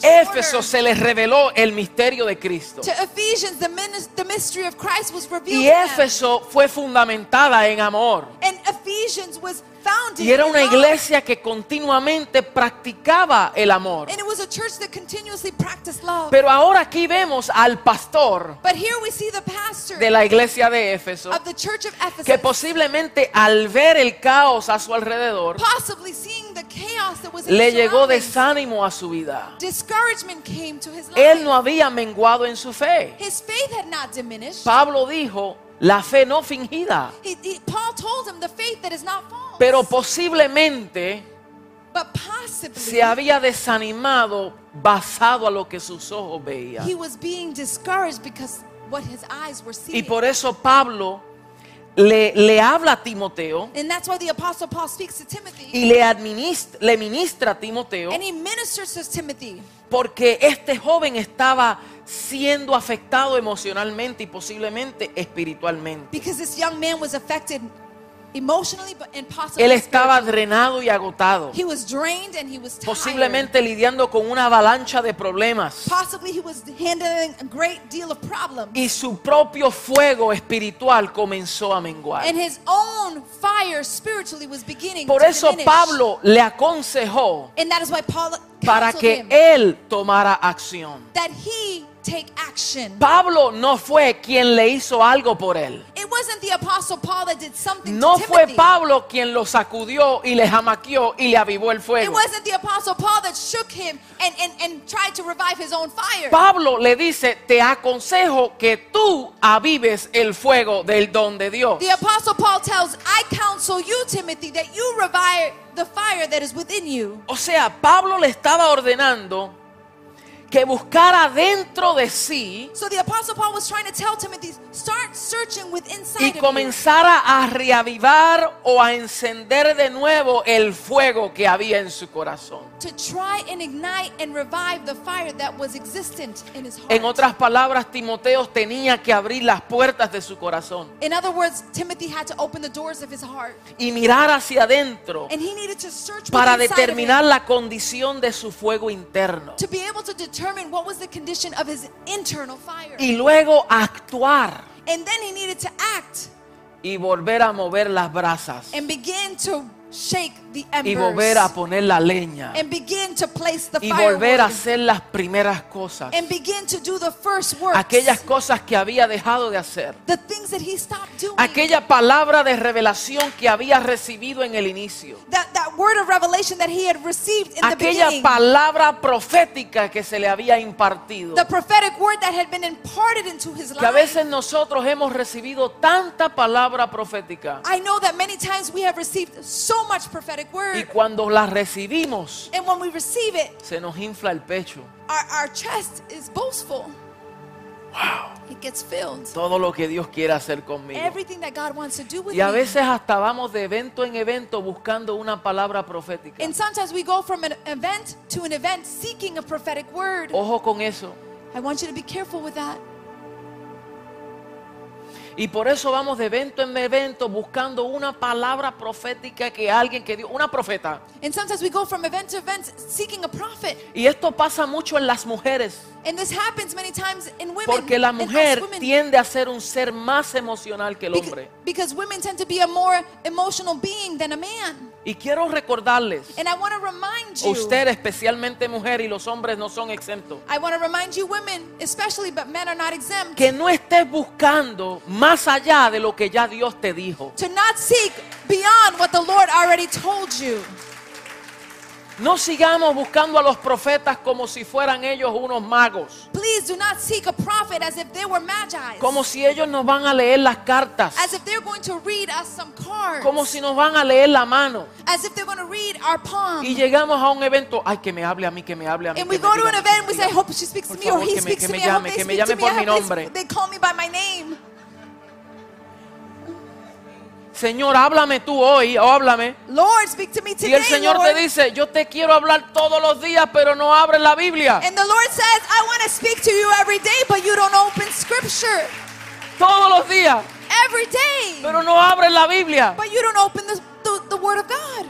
A: Éfeso se les reveló el misterio de Cristo.
B: To Ephesians, the, minis- the mystery of Christ was revealed.
A: Y. Éfeso fue fundamentada en amor.
B: And Ephesians was founded
A: Y era una iglesia que continuamente practicaba el amor.
B: And it was a church that continuously practiced love.
A: Pero ahora aquí vemos al pastor
B: but here we see the pastor
A: de la iglesia de Éfeso
B: of the church of Ephesus
A: que posiblemente al ver el caos a su alrededor le llegó desánimo a su vida.
B: Discouragement came to his life.
A: Él no había menguado en su fe.
B: His faith had not diminished.
A: Pablo dijo, la fe no fingida,
B: He- he- Paul told him the faith that is not false.
A: pero posiblemente
B: but possibly
A: se había desanimado basado a lo que sus ojos veían.
B: he was being discouraged because what his eyes were seeing.
A: Y por eso Pablo le, le habla a Timoteo
B: and that's why the apostle Paul speaks to Timothy.
A: y le, administra, le ministra a Timoteo
B: and he ministers to Timothy
A: porque este joven estaba siendo afectado emocionalmente y posiblemente espiritualmente.
B: because this young man was affected
A: Él estaba drenado y agotado,
B: He was drained and he was tired.
A: posiblemente lidiando con una avalancha de problemas.
B: Possibly he was handling a great deal of problems.
A: Y su propio fuego espiritual comenzó a menguar.
B: And his own fire spiritually was beginning
A: Por eso. Pablo le aconsejó
B: and that is why Paul
A: para que él tomara acción.
B: that he take action.
A: Pablo no fue quien le hizo algo por él.
B: It wasn't the apostle Paul that did something
A: No
B: to
A: fue
B: Timothy.
A: Pablo quien lo sacudió y le jamaqueó y le avivó el
B: It
A: fuego.
B: wasn't the apostle Paul that shook him and, and, and tried to revive his own fire.
A: Pablo le dice, te aconsejo que tú avives el fuego del don de Dios.
B: The apostle Paul tells, I counsel you, Timothy, that you revive the fire that is within you.
A: O sea, Pablo le estaba ordenando que buscara dentro de sí
B: So the apostle Paul was trying to tell Timothy, start searching with
A: y
B: inside
A: comenzara a reavivar o a encender de nuevo el fuego que había en su corazón.
B: To try and ignite and revive the fire that was existent in his heart.
A: En otras palabras, Timoteo tenía que abrir las puertas de su corazón
B: in other words, Timothy had to open the doors of his heart
A: y mirar hacia adentro
B: and he needed to search
A: para determinar la condición de su fuego interno
B: to be able to determine what was the condition of his internal fire.
A: y luego actuar
B: and then he needed to act
A: y volver a mover las brasas
B: and begin to shake the
A: y
B: embers
A: volver a poner la leña
B: and begin to place the
A: y volver a hacer las primeras cosas,
B: and begin to do the first works.
A: aquellas cosas que había dejado de hacer,
B: the things that he stopped doing.
A: aquella palabra de revelación que había recibido en el inicio,
B: that, that word of revelation that he had received in the
A: aquella
B: beginning.
A: palabra profética que se le había impartido.
B: the prophetic word that had been imparted into his
A: Que a
B: life.
A: veces nosotros hemos recibido tanta palabra profética
B: I know that many times we have received so much prophetic
A: y
B: word,
A: cuando la recibimos
B: and when we receive it,
A: se nos infla el pecho.
B: our, our chest is boastful.
A: Wow,
B: It gets filled.
A: todo lo que Dios quiere hacer conmigo.
B: Everything that God wants to do with
A: Y a
B: me.
A: veces hasta vamos de evento en evento buscando una palabra profética.
B: And sometimes we go from an event to an event seeking a prophetic word.
A: Ojo con eso.
B: I want you to be careful with that.
A: Y por eso vamos de evento en evento buscando una palabra profética que alguien que dio, una profeta.
B: And sometimes we go from event to event seeking a prophet.
A: Y esto pasa mucho en las mujeres,
B: And this happens many times in women.
A: porque la mujer tiende a ser un ser más emocional que el hombre.
B: Because women tend to be a more emotional being than a man.
A: Y quiero recordarles,
B: And I want to remind you,
A: usted especialmente mujer y los hombres no son exentos,
B: I want to remind you women, especially, but men are not exempt,
A: que no estés buscando más allá de lo que ya Dios te dijo.
B: to not seek beyond what the Lord already told you.
A: No sigamos buscando a los profetas como si fueran ellos unos magos,
B: Please do not seek a prophet as if they were magi.
A: como si ellos nos van a leer las cartas,
B: as if they're going to read us some cards.
A: como si nos van a leer la mano.
B: as if they're going to read our palm.
A: Y llegamos a un evento, ay, que me hable a mí, que me hable a mí.
B: and
A: que
B: we
A: me
B: go to an event,
A: que
B: we
A: me
B: say, I hope she speaks to me, or he
A: que me-
B: speaks
A: que
B: to
A: me
B: me. I hope
A: llame, que me llame
B: me.
A: por mi nombre.
B: they call me by my name.
A: Señor, háblame tú hoy, o háblame.
B: Lord, speak to me
A: Y
B: today,
A: el Señor
B: Lord.
A: te dice, yo te quiero hablar todos los días, pero no abres la Biblia.
B: And the Lord says, I want to speak to you every day, but you don't open scripture.
A: Todos los días,
B: Every day.
A: pero no abres la Biblia.
B: But you don't open the, the, the word of God.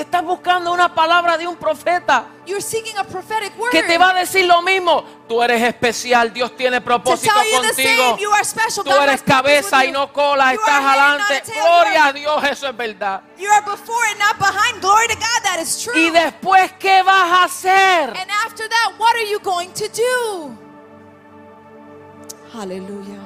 A: Estás buscando una palabra de un profeta
B: You're seeking a prophetic word.
A: que te va a decir lo mismo. Tú eres especial, Dios tiene
B: to
A: propósito contigo.
B: You are special.
A: Tú eres cabeza y no cola,
B: You
A: estás adelante. Gloria a Dios, eso es verdad.
B: You are before and not behind. Glory to God, that is true.
A: Y después, ¿qué vas a hacer?
B: And after that, what are you going to do? Hallelujah.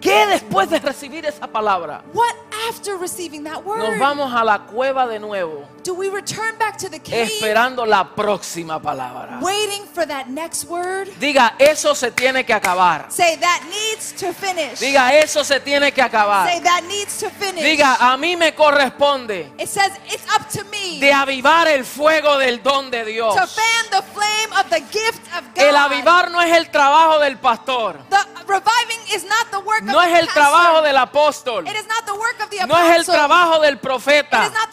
A: ¿Qué después de recibir esa palabra?
B: What after receiving that word?
A: Nos vamos a la cueva de nuevo,
B: Do we return back to the cave,
A: esperando la próxima palabra.
B: waiting for that next word?
A: Diga, eso se tiene que acabar.
B: Say that needs to finish.
A: Diga, eso se tiene que acabar.
B: Say that needs to finish.
A: Diga, a mí me corresponde
B: it says it's up to me
A: de avivar el fuego del don de Dios.
B: to fan the flame of the gift of God.
A: El avivar no es el trabajo del pastor,
B: The reviving is not the work
A: no
B: of
A: es el
B: pastor.
A: trabajo del apóstol,
B: It is not the work of the
A: no es el trabajo del
B: It
A: profeta,
B: is not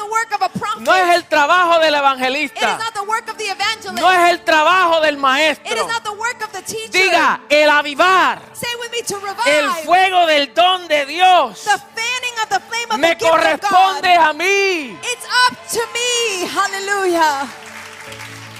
A: no es el trabajo del
B: It is
A: evangelista,
B: not the work of the evangelist.
A: no es el trabajo del
B: It is
A: maestro.
B: not the work of the teacher.
A: Diga, el avivar
B: Say with me to
A: el fuego del don de Dios
B: the fanning of the flame of
A: me corresponde a mí.
B: It's up to me. Hallelujah.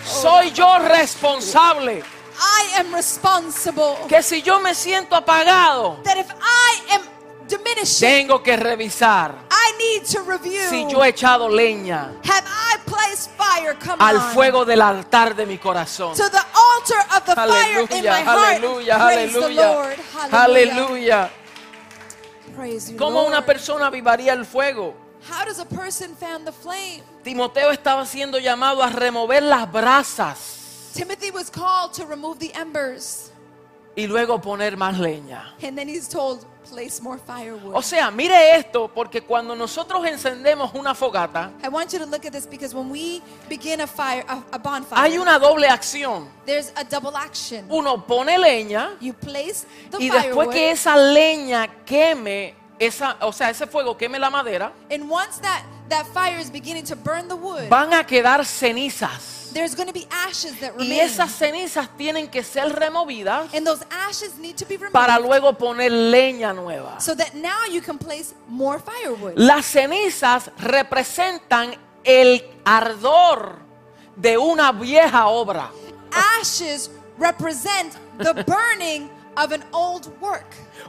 A: Soy yo responsable.
B: I am responsible.
A: Que si yo me siento apagado,
B: That if I am diminishing,
A: tengo que revisar
B: I need to review.
A: si yo he echado leña
B: Have I placed fire, come
A: al
B: on,
A: fuego del altar de mi corazón.
B: to the altar of the fire in my
A: Aleluya,
B: heart?
A: aleluya,
B: Praise the
A: aleluya.
B: Lord. Hallelujah.
A: Aleluya.
B: Praise you,
A: ¿Cómo una
B: Lord.
A: persona avivaría el fuego?
B: How does a person fan the flame?
A: Timoteo estaba siendo llamado a remover las brasas
B: Timothy was called to remove the embers.
A: y luego poner más leña.
B: And then he's told, place more firewood.
A: O sea, mire esto, porque cuando nosotros encendemos una fogata,
B: I want you to look at this because when we begin a fire, a, a bonfire,
A: hay una doble acción.
B: there's a double action.
A: Uno pone leña
B: You place the
A: y después
B: firewood,
A: que esa leña queme, esa, o sea, ese fuego queme la madera,
B: and once that, that fire is beginning to burn the wood,
A: van a quedar cenizas.
B: There's going to be ashes that
A: Y
B: remain.
A: esas cenizas tienen que ser removidas
B: and those ashes need to be removed
A: para luego poner leña nueva.
B: so that now you can place more firewood.
A: Las cenizas representan el ardor de una vieja obra.
B: Ashes represent the burning of an old work.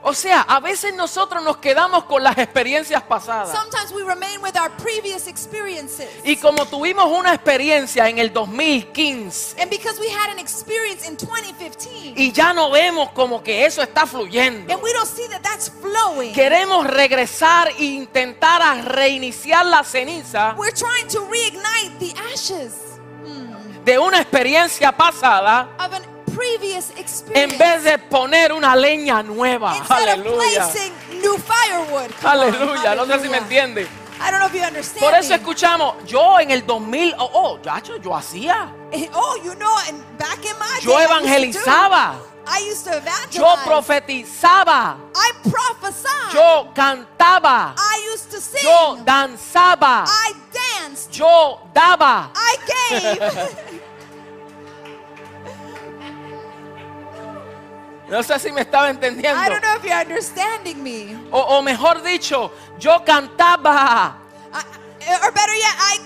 A: O sea, a veces nosotros nos quedamos con las experiencias pasadas.
B: Sometimes we remain with our previous experiences.
A: Y como tuvimos una experiencia en el 2015
B: And because we had an experience in 2015,
A: y ya no vemos como que eso está fluyendo,
B: and we don't see that that's flowing,
A: queremos regresar e intentar a reiniciar la ceniza
B: we're trying to reignite the ashes
A: de una experiencia pasada
B: of a previous
A: en
B: experience
A: vez de poner una leña nueva.
B: instead of
A: Aleluya.
B: placing new firewood. Come on,
A: Aleluya. No sé si me
B: hallelujah.
A: entiende.
B: I don't know if you understand.
A: Por eso
B: me.
A: escuchamos, yo en el 2000, oh, oh yacho, yo hacía,
B: Eh, Oh, you know, and back in my
A: yo
B: day, I used to do-
A: evangelizaba,
B: I used to evangelize.
A: yo profetizaba,
B: I prophesied.
A: yo cantaba,
B: I used to sing.
A: yo danzaba,
B: I danced.
A: yo daba.
B: I gave.
A: No sé si me estaba
B: I
A: entendiendo.
B: don't know if you're understanding me.
A: O, o mejor dicho, yo cantaba,
B: I, or better yet, I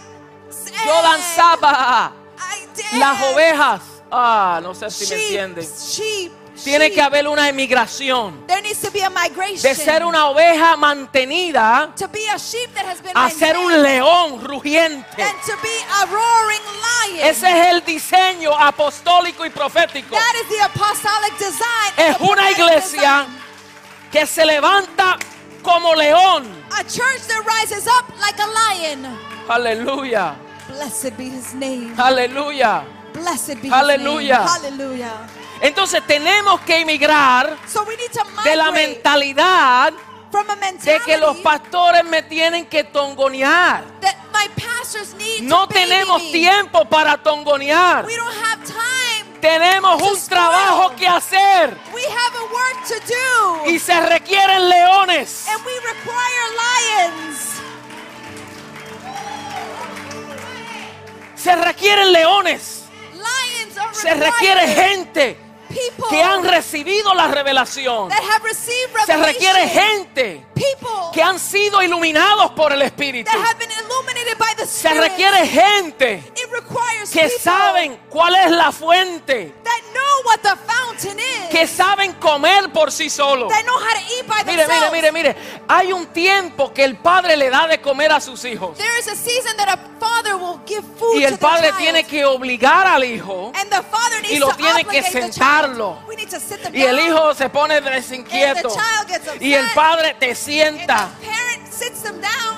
B: sang.
A: yo danzaba.
B: I danced.
A: Las ovejas, ah, no sé si me
B: sheep,
A: entienden.
B: sheep,
A: Tiene que haber una emigración
B: There needs to be a migration.
A: de ser una oveja mantenida
B: to be a sheep that has been
A: a ser un león rugiente.
B: and to be a roaring lion.
A: Ese es el diseño apostólico y profético.
B: that is the apostolic design.
A: Es una iglesia que se levanta como león.
B: A church that rises up like a lion.
A: Aleluya,
B: Blessed be his name.
A: aleluya.
B: Blessed be
A: Aleluya.
B: his name. Hallelujah.
A: Entonces tenemos que emigrar
B: So
A: de la mentalidad
B: from a
A: de que los pastores me tienen que tongonear. No tenemos
B: me.
A: tiempo para tongonear.
B: We don't have time
A: Tenemos un trabajo que hacer
B: We have a work to do.
A: y se requieren leones.
B: And we require lions.
A: Se requieren leones.
B: Lions
A: Se requiere gente que han recibido la revelación. Se requiere gente que han sido iluminados por el Espíritu. Se requiere gente que saben cuál es la fuente, que saben comer por sí solos. Mire, mire, mire, mire. Hay un tiempo que el padre le da de comer a sus hijos. Y el padre tiene que obligar al hijo. y lo tiene que sentarlo. Y el hijo se pone desinquieto. Y el padre te sienta.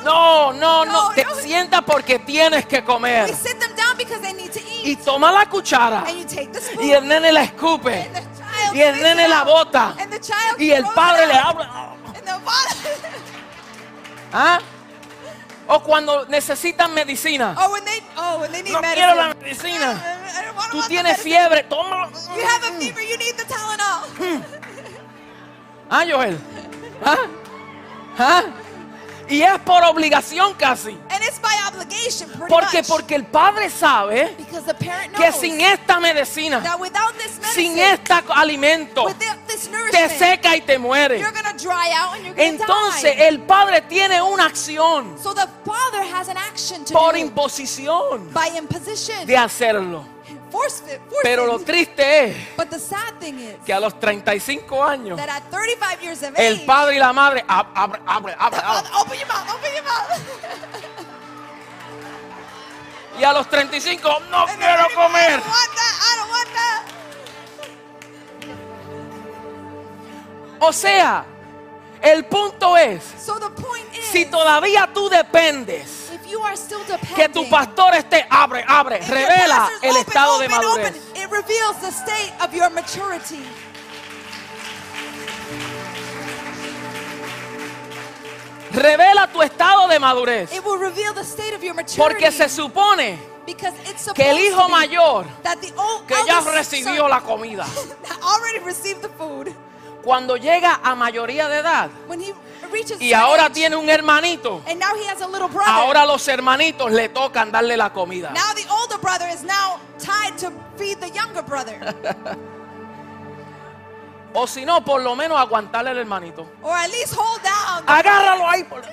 A: No, no, no. Te sienta porque tienes que comer. Y toma la cuchara. Y el nene la escupe. Y el nene la bota. Y el padre le habla. ¿Ah? O cuando necesitan medicina.
B: Oh, when they oh, when they need
A: No
B: medicine.
A: quiero la medicina.
B: I don't want
A: Tú tienes fiebre, tómalo.
B: You have a fever, you need the Tylenol.
A: Ah, Joel. ¿Ah? ¿Ah? Y es por obligación casi.
B: And it's by obligation, pretty
A: Porque,
B: much.
A: porque el padre sabe que sin esta medicina, sin este alimento,
B: this
A: te seca y te muere.
B: you're gonna dry out and you're gonna
A: Entonces
B: die.
A: el padre tiene una acción
B: So the has an action to
A: por
B: do
A: imposición
B: by
A: de hacerlo. Pero lo triste es
B: But the sad thing is
A: que a los 35 años
B: that at 35 years of
A: el
B: age,
A: padre y la madre ab- abre, abre, abre, abre.
B: father- open your mouth, open your mouth.
A: Y a los 35 no
B: And
A: quiero
B: 35, I
A: comer.
B: don't want that, I don't want that.
A: O sea, el punto es,
B: So the point is,
A: si todavía tú dependes que tu pastor esté, abre, abre, revela el estado de madurez.
B: open, it reveals the state of your maturity.
A: Revela tu estado de madurez.
B: It will reveal the state of your maturity.
A: Porque se supone
B: because it's supposed
A: que el hijo mayor
B: that the old
A: que ya recibió
B: son
A: la comida,
B: already received the food.
A: cuando llega a mayoría de edad y ahora tiene un hermanito,
B: and now he has a little brother.
A: ahora los hermanitos le tocan darle la comida.
B: now the older brother is now tied to feed the younger brother,
A: O si no, por lo menos aguantarle al hermanito.
B: or at least hold down.
A: Agárralo ahí. por-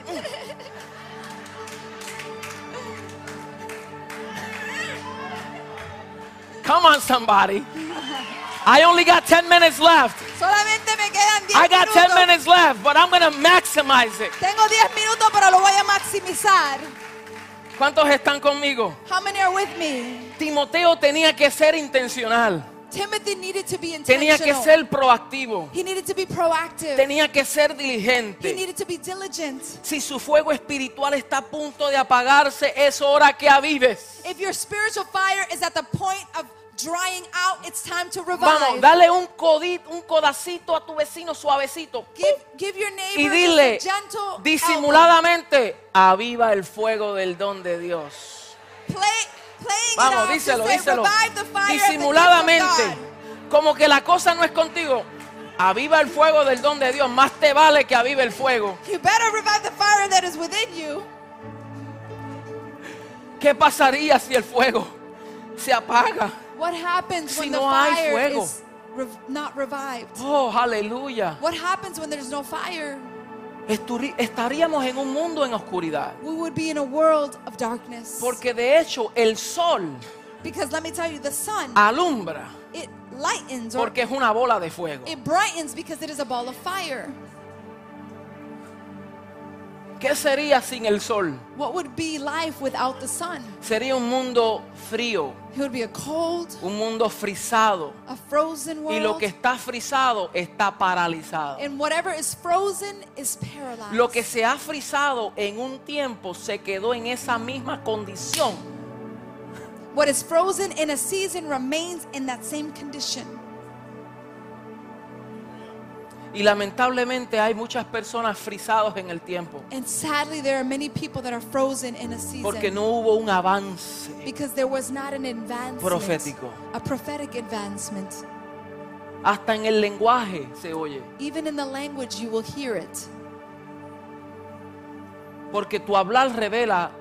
A: Come on, somebody. I only got 10 minutes left.
B: Solamente me quedan 10
A: I got 10
B: minutos.
A: minutes left, but I'm going to maximize it.
B: Tengo 10 minutos, pero lo voy a maximizar.
A: ¿Cuántos están conmigo?
B: How many are with me?
A: Timoteo tenía que ser intencional.
B: Timothy needed to be
A: Tenía
B: intentional.
A: que ser proactivo.
B: He needed to be proactive.
A: Tenía que ser
B: He
A: diligente.
B: needed to be diligent.
A: Si su fuego espiritual está a punto de apagarse, es hora que avives.
B: If your spiritual fire is at the point of drying out, it's time to revive.
A: Vamos, dale un codito, un codacito a tu vecino suavecito.
B: Give, give your
A: Y dile
B: a gentle elbow.
A: disimuladamente, aviva el fuego del don de Dios.
B: Play,
A: Vamos, díselo,
B: say,
A: díselo. Disimuladamente, como que la cosa no es contigo. Aviva el fuego del don de Dios. Más te vale que avive el fuego.
B: You better revive the fire that is within you.
A: ¿Qué pasaría si el fuego se apaga?
B: What happens
A: Si
B: when
A: no
B: the
A: hay
B: fire
A: fuego.
B: is rev- not revived?
A: Oh, aleluya.
B: What happens when there's no fire?
A: Estaríamos en un mundo en oscuridad.
B: We would be in a world of darkness.
A: Porque de hecho el sol
B: because let me tell you, the sun,
A: alumbra
B: it lightens or
A: porque es una bola de fuego.
B: it brightens because it is a ball of fire.
A: ¿Qué sería sin el sol?
B: What would be life without the sun?
A: Sería un mundo frío,
B: It would be a cold,
A: un mundo frisado.
B: a frozen world.
A: Y lo que está frisado está paralizado.
B: and whatever is frozen is paralyzed.
A: Lo que se ha frisado en un tiempo se quedó en esa misma condición.
B: what is frozen in a season remains in that same condition.
A: Y lamentablemente hay muchas personas frisados en el tiempo
B: And sadly, there are many people that are frozen in a season
A: porque no hubo un avance.
B: because there was not an advancement,
A: Profético.
B: a prophetic advancement.
A: Hasta en el lenguaje se oye.
B: Even in the language, you will hear it
A: Porque tu hablar revela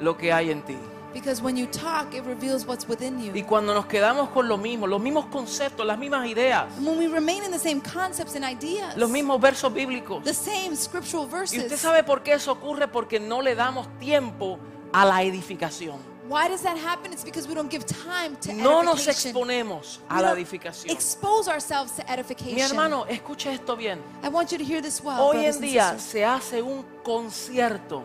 A: lo que hay en ti.
B: Because when you talk, it reveals what's within
A: Y
B: you.
A: cuando nos quedamos con lo mismo, los mismos conceptos, las mismas ideas,
B: And when we remain in the same concepts and ideas,
A: los mismos versos bíblicos.
B: the same scriptural
A: Y usted
B: verses,
A: sabe por qué eso ocurre porque no le damos tiempo a la edificación.
B: why does that happen? It's because we don't give time to
A: No nos
B: edification.
A: exponemos
B: We
A: a la
B: don't
A: edificación.
B: expose ourselves to edification.
A: Mi hermano, escuche esto bien.
B: I want you to hear this well,
A: Hoy
B: brothers
A: en
B: and
A: día
B: sisters.
A: se hace un concierto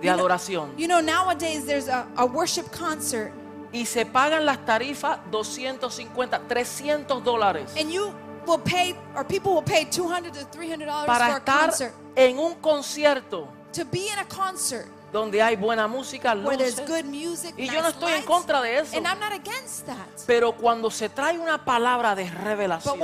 A: de
B: You know-
A: adoración.
B: You know, nowadays there's a, a worship concert,
A: y se pagan las tarifas 250, 300 dólares.
B: And you will pay, or people will pay 200 to 300 dollars
A: para
B: for a
A: estar
B: concert.
A: en un concierto.
B: To be in a concert
A: donde hay buena música, luces.
B: music,
A: Y yo no estoy en contra de eso.
B: and I'm not against that.
A: Pero cuando se trae una palabra de revelación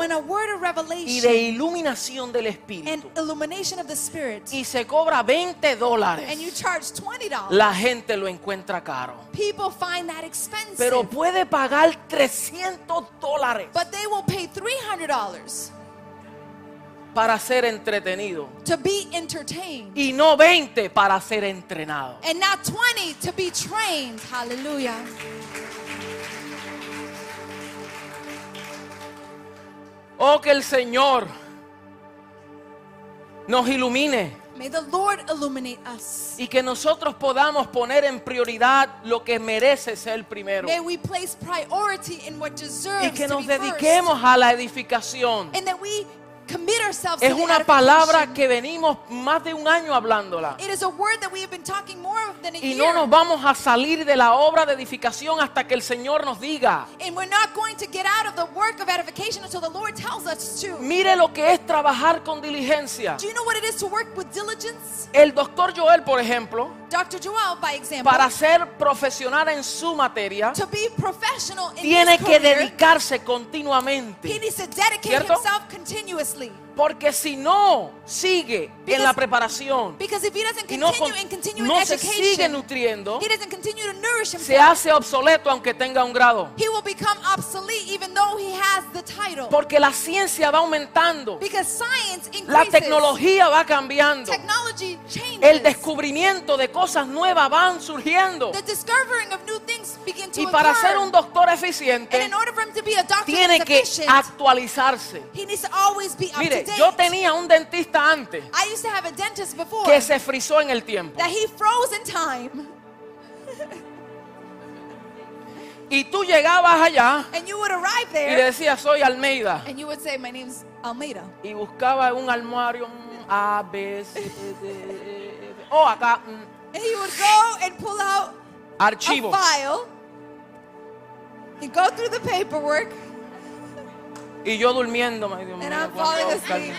A: y de iluminación del Espíritu
B: illumination of the Spirit,
A: y se cobra 20
B: and you
A: dólares,
B: charge 20 dollars,
A: la gente lo encuentra caro.
B: people find that expensive.
A: Pero puede pagar 300 dólares para ser entretenido
B: to be entertained.
A: y no 20 para ser entrenado.
B: And not 20 to be trained. Hallelujah.
A: Oh, que el Señor nos ilumine
B: May the Lord illuminate us.
A: y que nosotros podamos poner en prioridad lo que merece ser primero
B: May we place priority in what deserves
A: y que
B: to
A: nos
B: be
A: dediquemos a la edificación.
B: And that we
A: Es una palabra que venimos más de un año hablándola.
B: It is a word that we have been talking more of than a
A: Y
B: year.
A: no nos vamos a salir de la obra de edificación hasta que el Señor nos diga.
B: and we're not going to get out of the work of edification until the Lord tells us to.
A: Mire lo que es trabajar con diligencia.
B: Do you know what it is to work with diligence?
A: El doctor Joel, por ejemplo,
B: Dr. Joel, by example,
A: para ser profesional en su materia,
B: to be professional in
A: tiene
B: his
A: que
B: career,
A: dedicarse
B: he
A: continuamente.
B: needs to dedicate
A: ¿Cierto?
B: himself continuously.
A: Porque si no sigue en
B: Because-
A: la preparación
B: if he doesn't
A: y no,
B: continue
A: no
B: in
A: se sigue nutriendo,
B: he doesn't continue to nourish
A: se
B: himself,
A: hace obsoleto aunque tenga un grado.
B: he will become obsolete even though he has the title.
A: Porque la ciencia va aumentando,
B: because science
A: la tecnología va cambiando, el descubrimiento de cosas nuevas van surgiendo.
B: the
A: Y para
B: occur.
A: ser un doctor
B: and
A: eficiente, tiene que actualizarse. Mire, yo tenía un dentista antes
B: before
A: que se frizó en el tiempo.
B: that he froze in time,
A: Y tú llegabas allá y
B: there,
A: le decías, soy Almeida.
B: and you would say, "My name's Almeida."
A: Y buscaba un armario A, B, C, D, E. O acá, mm,
B: And he would go and pull out
A: archivo.
B: a file. He'd go through the paperwork,
A: Y yo durmiendo. ay, Dios
B: and
A: mío,
B: I'm
A: ¿cuándo
B: falling asleep.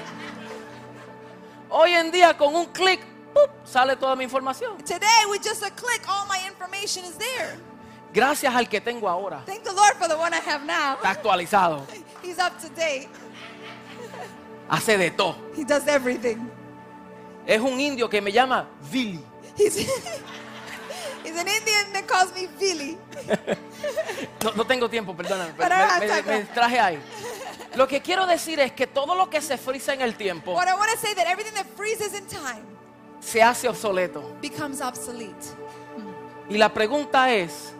A: Hoy en día con un clic ¡pup! sale toda mi información.
B: Today, with just a click, all my information is there.
A: Gracias al que tengo ahora.
B: Thank the Lord for the one I have now.
A: Está actualizado.
B: He's up to date.
A: Hace de todo.
B: He does everything.
A: Es un indio que me llama Billy.
B: He's, he's an Indian that calls me Billy.
A: No, no tengo tiempo, perdóname. Me, me- me distraje ahí. Lo que quiero decir es que todo lo que se frisa en el tiempo
B: What I want to say that everything that freezes in time
A: se hace obsoleto.
B: becomes obsolete.
A: Y la pregunta es,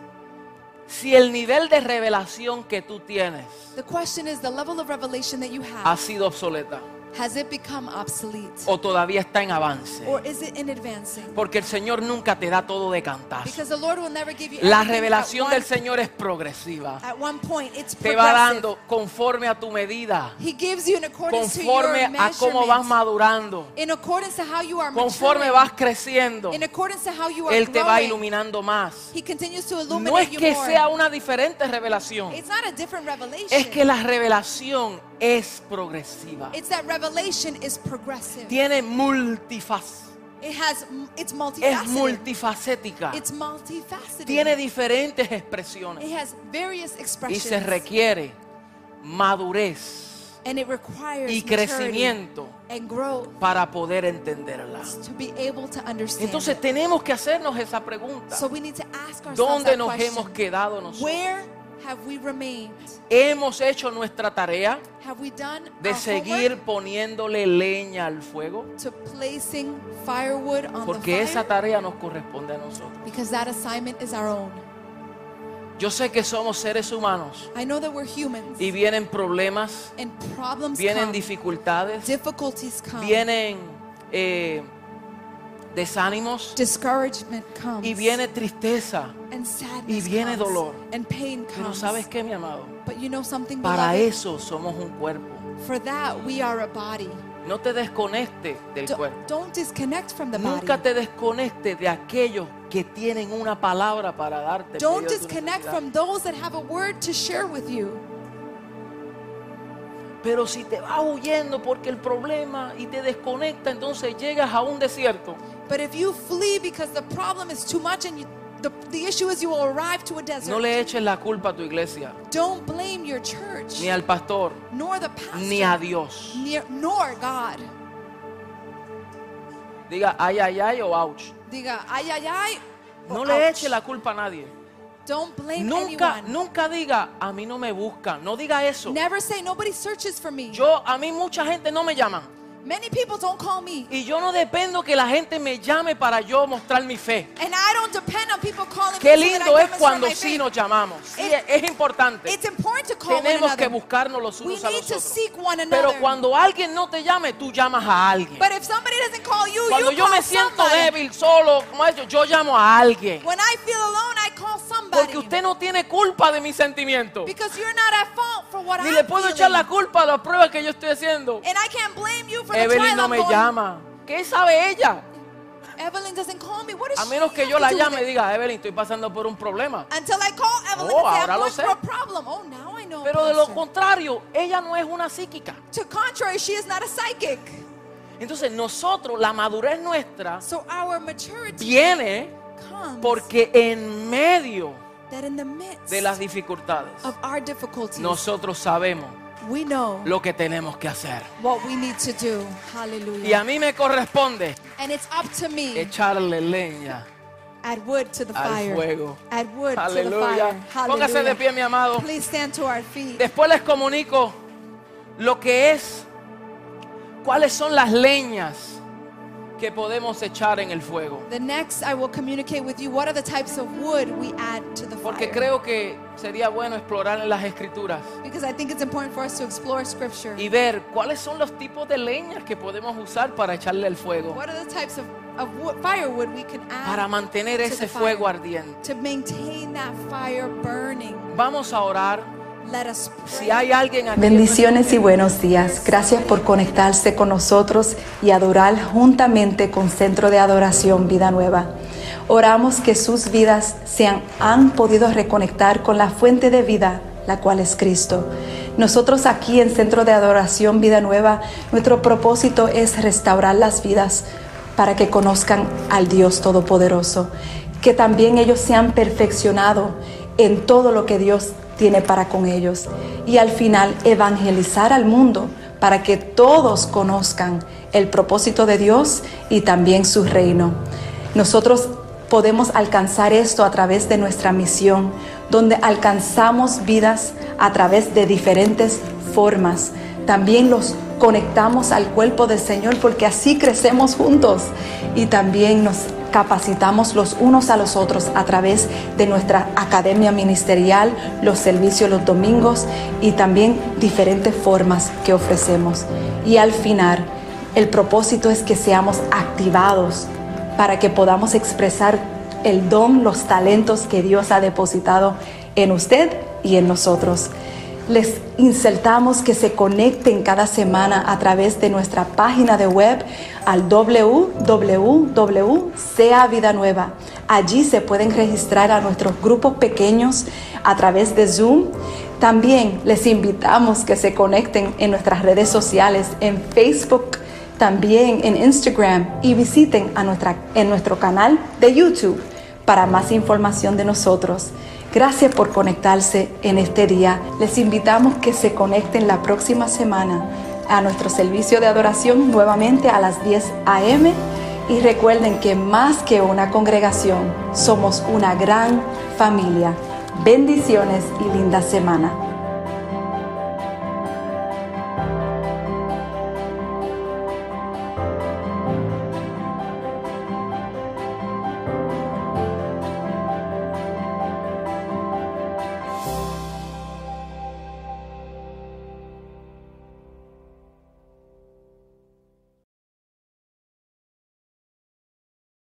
A: si el nivel de revelación que tú tienes
B: The question is the level of revelation that you
A: ha
B: have,
A: sido obsoleta
B: has it become obsolete?
A: o todavía está en avance.
B: Or is it in advancing?
A: Porque el Señor nunca te da todo de cantazo.
B: Because the Lord will never give you
A: La
B: everything
A: revelación
B: at
A: del
B: one,
A: Señor es progresiva.
B: at one point. It's
A: Te va
B: progressive.
A: dando conforme a tu medida,
B: He gives you in accordance to
A: conforme
B: your
A: a cómo vas
B: measurements.
A: madurando,
B: In accordance to how you are
A: conforme
B: maturing.
A: vas creciendo.
B: In accordance to how you are
A: Él te va
B: growing.
A: iluminando más.
B: He continues to illuminate
A: No es
B: you
A: que
B: more.
A: sea una diferente revelación,
B: It's not a different revelation.
A: es que la revelación es progresiva.
B: It's that revelation is progressive.
A: Tiene multifaz,
B: It has it's
A: es
B: multifaceted.
A: multifacética,
B: It's multifaceted.
A: tiene diferentes expresiones
B: It has various
A: y
B: expressions.
A: se requiere madurez
B: And it requires
A: y crecimiento
B: and growth
A: para poder entenderla.
B: to be able to understand.
A: Entonces
B: it.
A: tenemos que hacernos esa pregunta.
B: So we need to ask ourselves
A: ¿Dónde nos
B: question.
A: hemos quedado nosotros?
B: Where?
A: ¿Hemos hecho nuestra tarea
B: Have we done
A: de seguir poniéndole leña al fuego?
B: to placing firewood on
A: Porque
B: the
A: esa tarea nos corresponde a nosotros.
B: Because that assignment is our own.
A: Yo sé que somos seres humanos
B: I know that we're humans
A: y vienen problemas,
B: and problems
A: vienen
B: come,
A: dificultades,
B: difficulties come,
A: vienen eh, desánimos
B: discouragement comes,
A: y viene tristeza.
B: and sadness
A: y viene dolor.
B: and pain
A: Pero. ¿sabes qué, mi amado?
B: But you know something,
A: Para eso somos un cuerpo.
B: For that we are a body.
A: No te desconectes del cuerpo.
B: Don't disconnect from the
A: Nunca
B: body.
A: te desconectes de aquellos que tienen una palabra para darte.
B: Don't disconnect from those that have a word to share with you.
A: Pero si te vas huyendo porque el problema y te desconecta, entonces llegas a un desierto.
B: But if you flee because the problem is too much and you, the, the issue is you will arrive to a desert,
A: No le eches la culpa a tu iglesia,
B: don't blame your church,
A: ni al pastor,
B: nor the pastor,
A: ni a Dios.
B: near- nor God.
A: Diga ay, ay, ay o ouch.
B: Diga, ay, ay, ay.
A: No le eche la culpa a nadie.
B: Don't blame
A: Nunca,
B: anyone.
A: nunca diga a mí no me buscan. No diga eso.
B: Never say nobody searches for me.
A: Yo, a mí mucha gente no me llaman.
B: Many people don't call me.
A: Y yo no dependo que la gente me llame para yo mostrar mi fe.
B: And I don't depend on people calling
A: Qué
B: me so that
A: lindo
B: I
A: es cuando sí nos llamamos. Sí,
B: It-
A: es importante.
B: It's important to call one
A: Tenemos que
B: another.
A: buscarnos los
B: We
A: unos a
B: need
A: los otros.
B: one
A: Pero cuando alguien no te llame, tú llamas a alguien.
B: But if somebody doesn't call you,
A: Cuando
B: you
A: yo
B: call
A: me siento
B: somebody.
A: débil, solo, como eso, yo llamo a alguien.
B: When I feel alone, I call somebody.
A: Porque usted no tiene culpa de mis sentimientos.
B: Because you're not at fault for what
A: Ni
B: I'm
A: le puedo echar
B: feeling.
A: la culpa a las pruebas que yo estoy haciendo.
B: And I can't blame you for
A: Evelyn no me llama. ¿Qué sabe ella?
B: Evelyn doesn't call me. What does
A: A
B: she
A: menos que yo la llame y diga, Evelyn, estoy pasando por un problema.
B: Until I call Evelyn
A: Oh,
B: and say
A: ahora lo sé.
B: through a problem. Oh, now I know.
A: Pero de lo contrario, ella no es una psíquica.
B: To contrary, she is not a psychic.
A: Entonces nosotros, la madurez nuestra
B: So our maturity
A: viene
B: comes
A: porque en medio
B: that in the midst
A: de las dificultades
B: of our difficulties,
A: nosotros sabemos
B: we know
A: lo que tenemos que hacer.
B: what we need to do.
A: Y a mí me corresponde
B: And it's up to me.
A: echarle leña
B: Add wood to the
A: al
B: fire.
A: fuego.
B: Add wood to the
A: Aleluya.
B: fire.
A: Póngase de pie, mi amado.
B: Please stand to our feet.
A: Después les comunico lo que es, cuáles son las leñas que podemos echar en el fuego.
B: The next, I will communicate with you what are the types of wood we add to the
A: Porque creo que sería bueno explorar en las escrituras
B: because I think it's important for us to explore Scripture.
A: y ver cuáles son los tipos de leñas que podemos usar para echarle el fuego,
B: What are the types of, of wood, firewood we can add
A: para mantener
B: to
A: ese fuego ardiente.
B: to maintain that fire burning?
A: Vamos a orar.
B: Let us
A: Si
B: pray.
A: hay alguien aquí,
C: Bendiciones y buenos días. Gracias por conectarse con nosotros y adorar juntamente con Centro de Adoración Vida Nueva. Oramos que sus vidas se han, han podido reconectar con la fuente de vida, la cual es Cristo. Nosotros aquí en Centro de Adoración Vida Nueva, nuestro propósito es restaurar las vidas para que conozcan al Dios Todopoderoso, que también ellos se han perfeccionado en todo lo que Dios tiene para con ellos y al final evangelizar al mundo para que todos conozcan el propósito de Dios y también su reino. Nosotros podemos alcanzar esto a través de nuestra misión, donde alcanzamos vidas a través de diferentes formas. También los conectamos al cuerpo del Señor porque así crecemos juntos y también nos capacitamos los unos a los otros a través de nuestra academia ministerial, los servicios los domingos y también diferentes formas que ofrecemos. Y al final, el propósito es que seamos activados para que podamos expresar el don, los talentos que Dios ha depositado en usted y en nosotros. Les insertamos que se conecten cada semana a través de nuestra página de web al www.sea Vida Nueva. Allí se pueden registrar a nuestros grupos pequeños a través de Zoom. También les invitamos que se conecten en nuestras redes sociales, en Facebook, también en Instagram y visiten a nuestra, en nuestro canal de YouTube para más información de nosotros. Gracias por conectarse en este día. Les invitamos que se conecten la próxima semana a nuestro servicio de adoración nuevamente a las 10 a.m. Y recuerden que más que una congregación, somos una gran familia. Bendiciones y linda semana.